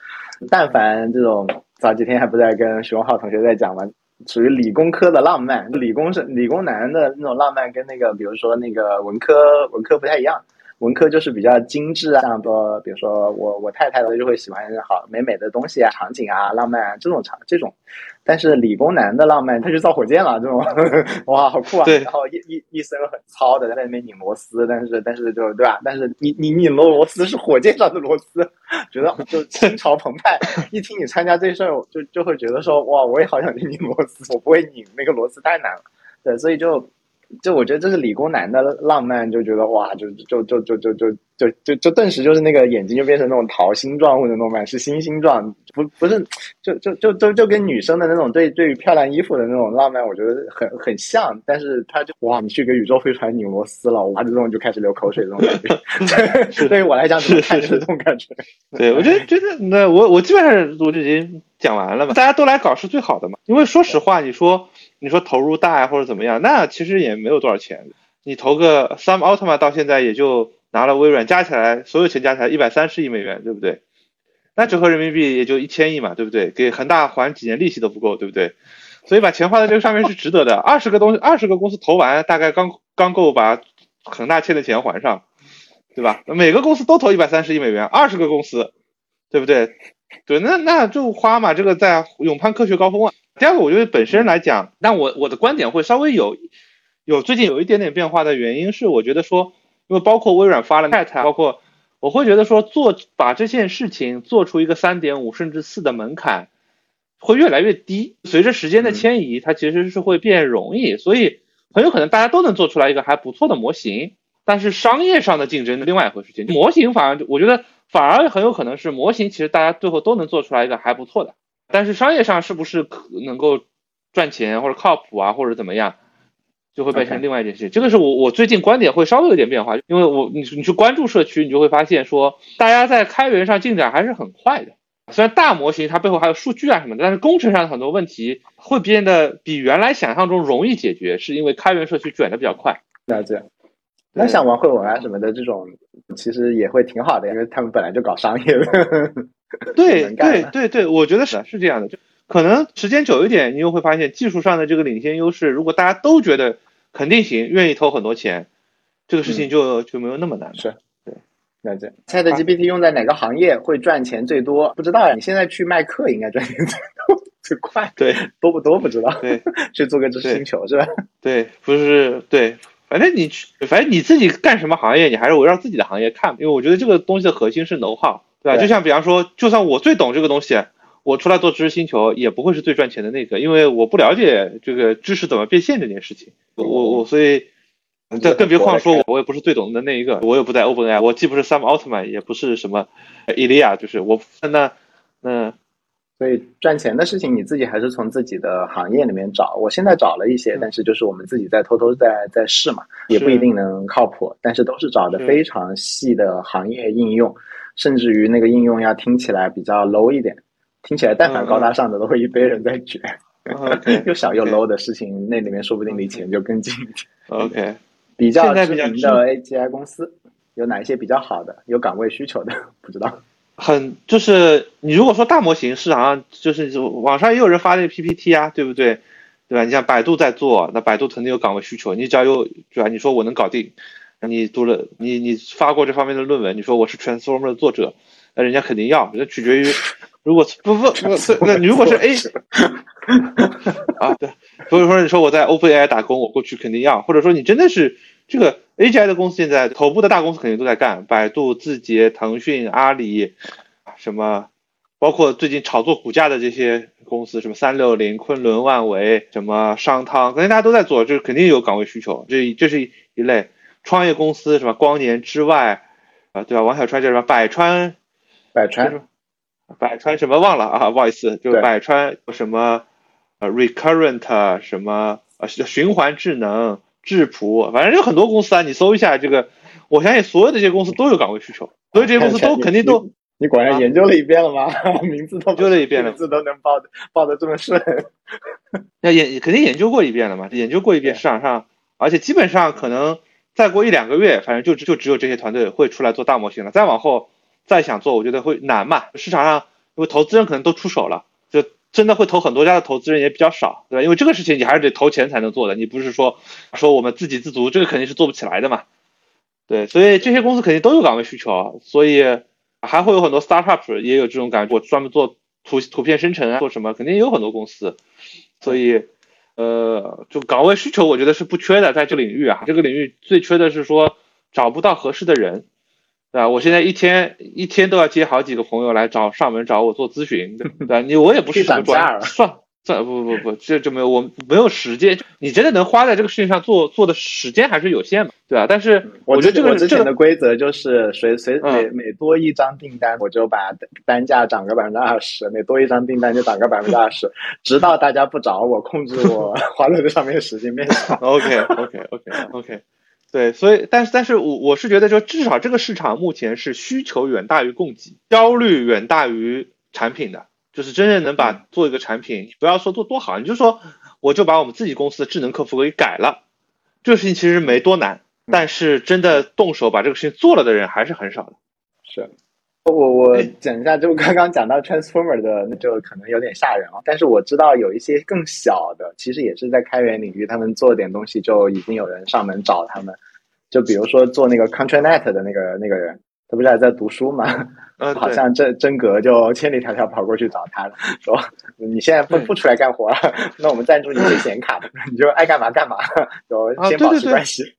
但凡这种早几天还不在跟徐文浩同学在讲嘛，属于理工科的浪漫，理工是理工男的那种浪漫，跟那个比如说那个文科文科不太一样。文科就是比较精致啊，像多，比如说我我太太她就会喜欢好美美的东西啊，场景啊，浪漫啊这种场这种，但是理工男的浪漫，他去造火箭了，这种 哇好酷啊！然后一一一身很糙的在那边拧螺丝，但是但是就对吧？但是你你拧螺螺丝是火箭上的螺丝，觉得就心潮澎湃。一听你参加这事儿，就就会觉得说哇，我也好想去拧螺丝，我不会拧那个螺丝太难了。对，所以就。就我觉得这是理工男的浪漫，就觉得哇，就就就就就就就就就顿时就是那个眼睛就变成那种桃心状或者那种满是星星状，不不是，就就就就就跟女生的那种对对于漂亮衣服的那种浪漫，我觉得很很像。但是他就哇，你去给宇宙飞船拧螺丝了，哇，这种就开始流口水这种感觉。对于我来讲，是是这种感觉。对，我觉得觉得那我我基本上我就已经讲完了嘛，大家都来搞是最好的嘛。因为说实话，你说。你说投入大呀或者怎么样，那其实也没有多少钱。你投个 Sam Altman 到现在也就拿了微软加起来所有钱加起来一百三十亿美元，对不对？那折合人民币也就一千亿嘛，对不对？给恒大还几年利息都不够，对不对？所以把钱花在这个上面是值得的。二十个东西，二十个公司投完，大概刚刚够把恒大欠的钱还上，对吧？每个公司都投一百三十亿美元，二十个公司，对不对？对，那那就花嘛，这个在勇攀科学高峰啊。第二个，我觉得本身来讲，但我我的观点会稍微有有最近有一点点变化的原因是，我觉得说，因为包括微软发了 Chat，包括我会觉得说做把这件事情做出一个三点五甚至四的门槛会越来越低，随着时间的迁移，它其实是会变容易，所以很有可能大家都能做出来一个还不错的模型，但是商业上的竞争另外一回事。情模型反而我觉得反而很有可能是模型，其实大家最后都能做出来一个还不错的。但是商业上是不是可能够赚钱或者靠谱啊，或者怎么样，就会变成另外一件事情。这个是我我最近观点会稍微有点变化，因为我你你去关注社区，你就会发现说，大家在开源上进展还是很快的。虽然大模型它背后还有数据啊什么的，但是工程上的很多问题会变得比原来想象中容易解决，是因为开源社区卷的比较快。了解。那像王慧文啊什么的这种，其实也会挺好的，因为他们本来就搞商业的。对对对对，我觉得是是这样的，就可能时间久一点，你又会发现技术上的这个领先优势，如果大家都觉得肯定行，愿意投很多钱，这个事情就就没有那么难。是，对，了解。Chat GPT 用在哪个行业会赚钱最多？不知道呀。你现在去卖课应该赚钱最多最快。对，多不多不知道。对，去做个知识星球是吧？对，不是对，反正你去，反正你自己干什么行业，你还是围绕自己的行业看，因为我觉得这个东西的核心是能耗。对吧？就像比方说，就算我最懂这个东西，我出来做知识星球也不会是最赚钱的那个，因为我不了解这个知识怎么变现这件事情。我我所以，这更别况说，我我也不是最懂的那一个，我也不在 OpenAI，我既不是 Sam Altman，也不是什么 Ilya，就是我那那。所以赚钱的事情，你自己还是从自己的行业里面找。我现在找了一些，但是就是我们自己在偷偷在在试嘛，也不一定能靠谱。但是都是找的非常细的行业应用，甚至于那个应用要听起来比较 low 一点，听起来但凡高大上的都会一堆人在卷。又小又 low 的事情，那里面说不定离钱就更近一点。OK，比较知名的 AGI 公司有哪一些比较好的，有岗位需求的？不知道。很就是你如果说大模型市场上就是网上也有人发那个 PPT 啊，对不对？对吧？你像百度在做，那百度肯定有岗位需求。你只要有对吧？你说我能搞定，你读了你你发过这方面的论文，你说我是 Transformer 的作者，那人家肯定要。那取决于如果不不不，那你如果是 A 啊对，所以说你说我在 OpenAI 打工，我过去肯定要。或者说你真的是这个。AGI 的公司现在头部的大公司肯定都在干，百度、字节、腾讯、阿里，什么，包括最近炒作股价的这些公司，什么三六零、昆仑万维，什么商汤，肯定大家都在做，就是肯定有岗位需求，这这是一类创业公司，什么光年之外，啊，对吧？王小川叫什么？百川，百川，百川什么忘了啊？不好意思，就百川什么，呃，recurrent 什么，呃，循环智能。质朴，反正有很多公司啊，你搜一下这个，我相信所有的这些公司都有岗位需求，所以这些公司都 肯定都。你果然研究了一遍了吗？名字都研究了一遍了，名字都能报的报的这么顺。那研肯定研究过一遍了嘛？研究过一遍市场上，而且基本上可能再过一两个月，反正就就只有这些团队会出来做大模型了。再往后再想做，我觉得会难嘛。市场上因为投资人可能都出手了，就。真的会投很多家的投资人也比较少，对吧？因为这个事情你还是得投钱才能做的，你不是说说我们自给自足，这个肯定是做不起来的嘛。对，所以这些公司肯定都有岗位需求，所以还会有很多 startup 也有这种感觉，我专门做图图片生成啊，做什么，肯定有很多公司。所以，呃，就岗位需求，我觉得是不缺的，在这个领域啊，这个领域最缺的是说找不到合适的人。对吧？我现在一天一天都要接好几个朋友来找上门找我做咨询，对吧？你我也不是什么专，算算不不不，这就没有我没有时间。你真的能花在这个事情上做做的时间还是有限嘛？对吧？但是我觉得这个之前的规则就是随随每每多一张订单，我就把单价涨个百分之二十，每多一张订单就涨个百分之二十，直到大家不找我，控制我 花在这上面的时间变少。OK OK OK OK。对，所以，但是，但是我我是觉得，说至少这个市场目前是需求远大于供给，焦虑远大于产品的，就是真正能把做一个产品，你不要说做多好，你就说我就把我们自己公司的智能客服给改了，这个事情其实没多难，但是真的动手把这个事情做了的人还是很少的，是。我我讲一下，就刚刚讲到 transformer 的，那就可能有点吓人了。但是我知道有一些更小的，其实也是在开源领域，他们做点东西就已经有人上门找他们。就比如说做那个 ContraNet 的那个那个人，他不是还在读书吗？嗯，好像真真格就千里迢迢跑过去找他了，说你现在不不出来干活了，那我们赞助你些显卡，你就爱干嘛干嘛，就先保持关系。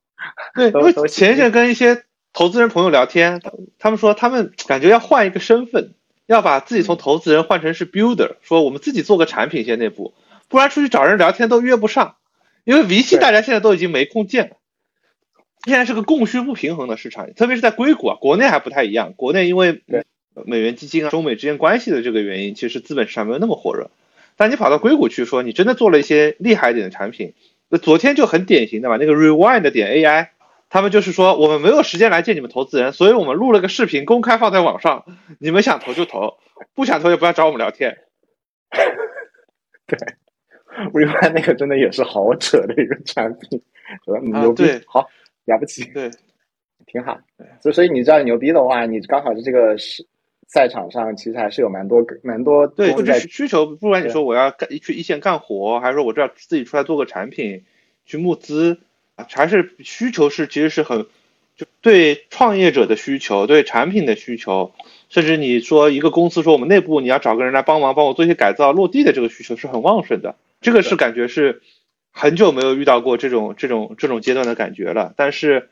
对，因为前一阵跟一些。投资人朋友聊天，他们说他们感觉要换一个身份，要把自己从投资人换成是 builder，说我们自己做个产品先内部，不然出去找人聊天都约不上，因为 VC 大家现在都已经没空见了，现在是个供需不平衡的市场，特别是在硅谷啊，国内还不太一样，国内因为美元基金啊、中美之间关系的这个原因，其实资本市场没有那么火热，但你跑到硅谷去说你真的做了一些厉害一点的产品，那昨天就很典型的嘛，那个 Rewind 点 AI。他们就是说，我们没有时间来见你们投资人，所以我们录了个视频，公开放在网上。你们想投就投，不想投也不要找我们聊天。对，，Rewind 那个真的也是好扯的一个产品，牛逼，好了不起，对，挺好。所以，所以你知道牛逼的话，你刚好是这个是赛场上，其实还是有蛮多蛮多对需求。不管你说我要干去一线干活，还是说我这要自己出来做个产品去募资。还是需求是其实是很，就对创业者的需求，对产品的需求，甚至你说一个公司说我们内部你要找个人来帮忙帮我做一些改造落地的这个需求是很旺盛的，这个是感觉是很久没有遇到过这种这种这种阶段的感觉了。但是，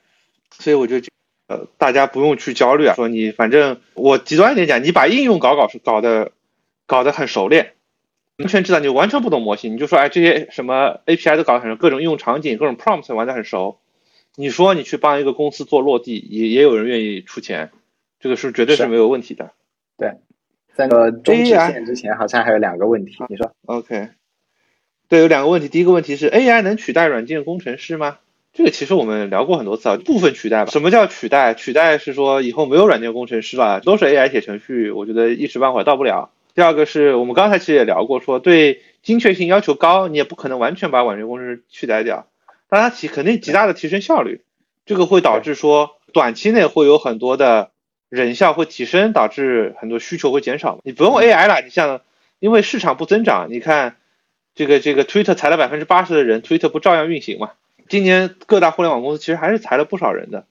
所以我就呃大家不用去焦虑啊，说你反正我极端一点讲，你把应用搞搞是搞的搞得很熟练。完全知道你完全不懂模型，你就说哎这些什么 API 都搞得很熟，各种应用场景、各种 prompt 玩得很熟，你说你去帮一个公司做落地，也也有人愿意出钱，这个是绝对是没有问题的。对，在那个中直线之前，好像还有两个问题，你说？OK，对，有两个问题。第一个问题是 AI 能取代软件工程师吗？这个其实我们聊过很多次啊，部分取代吧。什么叫取代？取代是说以后没有软件工程师了，都是 AI 写程序，我觉得一时半会儿到不了。第二个是我们刚才其实也聊过，说对精确性要求高，你也不可能完全把软件工程师取代掉，但它提肯定极大的提升效率，这个会导致说短期内会有很多的人效会提升，导致很多需求会减少。你不用 AI 了，你像因为市场不增长，你看这个这个 Twitter 裁了百分之八十的人，Twitter 不照样运行吗？今年各大互联网公司其实还是裁了不少人的，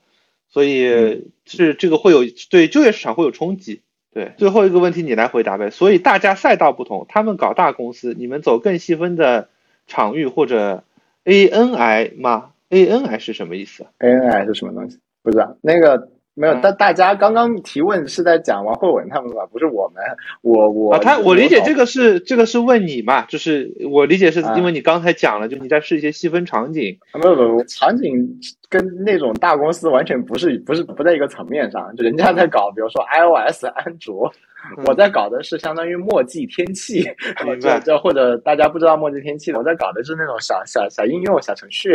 所以是这个会有对就业市场会有冲击。对，最后一个问题你来回答呗。所以大家赛道不同，他们搞大公司，你们走更细分的场域或者 ANI 吗？ANI 是什么意思？ANI 是什么东西？不知道。那个没有，但大家刚刚提问是在讲王慧文他们吧？不是我们，我我啊，他我理解这个是这个是问你嘛？就是我理解是因为你刚才讲了，就你在试一些细分场景。没有没有，场景。跟那种大公司完全不是不是不在一个层面上，就人家在搞，比如说 iOS、安卓，我在搞的是相当于墨迹天气，这这或者大家不知道墨迹天气，我在搞的是那种小小小应用、小程序，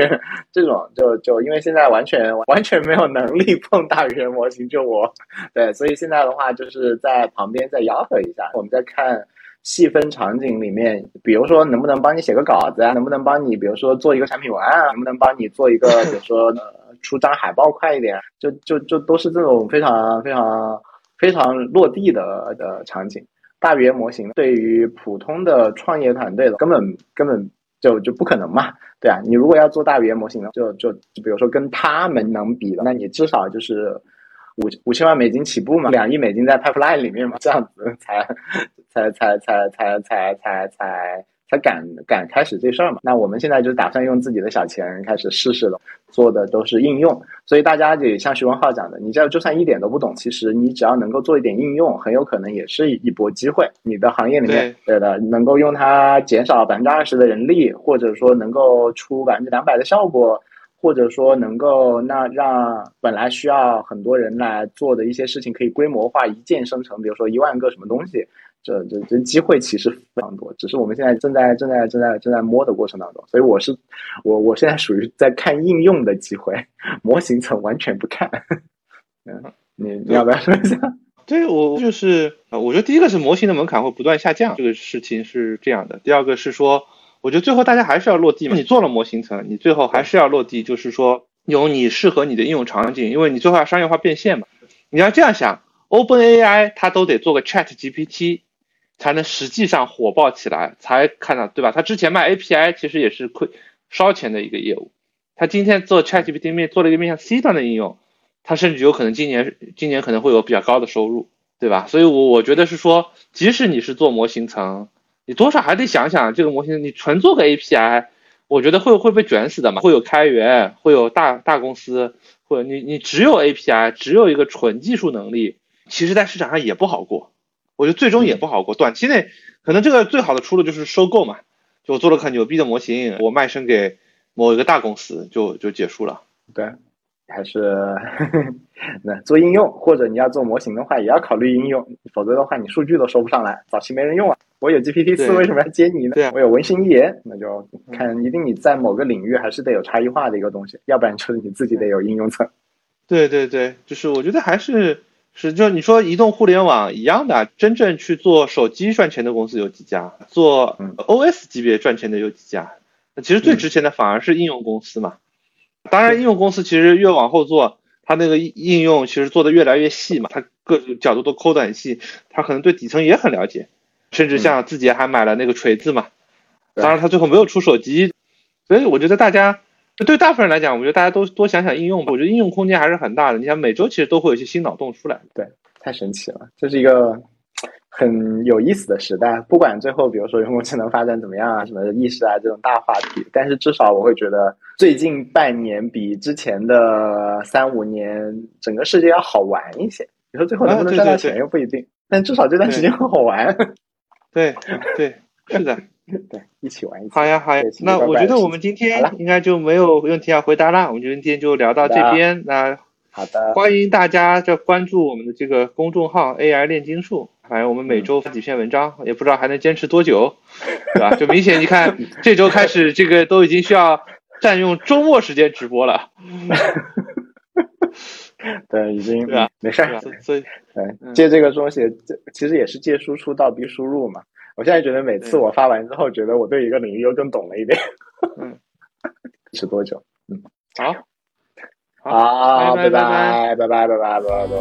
这种就就因为现在完全完全没有能力碰大语言模型，就我对，所以现在的话就是在旁边再吆喝一下，我们在看。细分场景里面，比如说能不能帮你写个稿子啊？能不能帮你，比如说做一个产品文案啊？能不能帮你做一个，比如说呃出张海报快一点？就就就都是这种非常非常非常落地的的场景。大语言模型对于普通的创业团队的根本根本就就不可能嘛？对啊，你如果要做大语言模型呢，就就比如说跟他们能比的，那你至少就是。五五千万美金起步嘛，两亿美金在 pipeline 里面嘛，这样子才才才才才才才才才敢敢开始这事儿嘛。那我们现在就打算用自己的小钱开始试试了，做的都是应用。所以大家也像徐文浩讲的，你这就算一点都不懂，其实你只要能够做一点应用，很有可能也是一波机会。你的行业里面，对的，能够用它减少百分之二十的人力，或者说能够出百分之两百的效果。或者说能够那让本来需要很多人来做的一些事情可以规模化一键生成，比如说一万个什么东西，这这这机会其实非常多，只是我们现在正在正在正在正在摸的过程当中。所以我是我我现在属于在看应用的机会，模型层完全不看。嗯，你你要不要说一下？对我就是啊我觉得第一个是模型的门槛会不断下降，这个事情是这样的。第二个是说。我觉得最后大家还是要落地嘛。你做了模型层，你最后还是要落地，就是说有你适合你的应用场景，因为你最后要商业化变现嘛。你要这样想，OpenAI 它都得做个 ChatGPT，才能实际上火爆起来，才看到对吧？它之前卖 API 其实也是亏烧钱的一个业务。它今天做 ChatGPT 面做了一个面向 C 端的应用，它甚至有可能今年今年可能会有比较高的收入，对吧？所以，我我觉得是说，即使你是做模型层。你多少还得想想这个模型，你纯做个 API，我觉得会会被卷死的嘛？会有开源，会有大大公司，或者你你只有 API，只有一个纯技术能力，其实在市场上也不好过。我觉得最终也不好过。短期内可能这个最好的出路就是收购嘛，就我做了个很牛逼的模型，我卖身给某一个大公司，就就结束了。对。还是 那做应用，或者你要做模型的话，也要考虑应用，否则的话你数据都收不上来，早期没人用啊。我有 GPT 四，为什么要接你呢？对我有文心一言，那就看一定你在某个领域还是得有差异化的一个东西，要不然就是你自己得有应用层。对对对，就是我觉得还是是就你说移动互联网一样的，真正去做手机赚钱的公司有几家，做 OS 级别赚钱的有几家，那其实最值钱的反而是应用公司嘛。当然，应用公司其实越往后做，它那个应用其实做的越来越细嘛，它各个角度都抠的很细，它可能对底层也很了解，甚至像字节还买了那个锤子嘛。当然，它最后没有出手机，所以我觉得大家对大部分人来讲，我觉得大家都多想想应用吧。我觉得应用空间还是很大的。你想每周其实都会有一些新脑洞出来。对，太神奇了，这是一个。很有意思的时代，不管最后比如说人工智能发展怎么样啊，什么意识啊这种大话题，但是至少我会觉得最近半年比之前的三五年整个世界要好玩一些。你说最后能不能赚到钱又不一定，但至少这段时间很好玩。对对，是的，对，一起玩一起。好呀，好呀。那我觉得我们今天应该就没有问题要回答了，我们今天就聊到这边。那好的，欢迎大家就关注我们的这个公众号 AI 炼金术，反正我们每周发几篇文章，也不知道还能坚持多久，对吧？就明显你看 这周开始，这个都已经需要占用周末时间直播了。对，已经对吧没事儿。所以，对，借这个东西，这其实也是借输出倒逼输入嘛。我现在觉得每次我发完之后，觉得我对一个领域又更懂了一点。嗯，是多久？嗯，好，好，拜拜，拜拜，拜拜，拜拜，拜拜。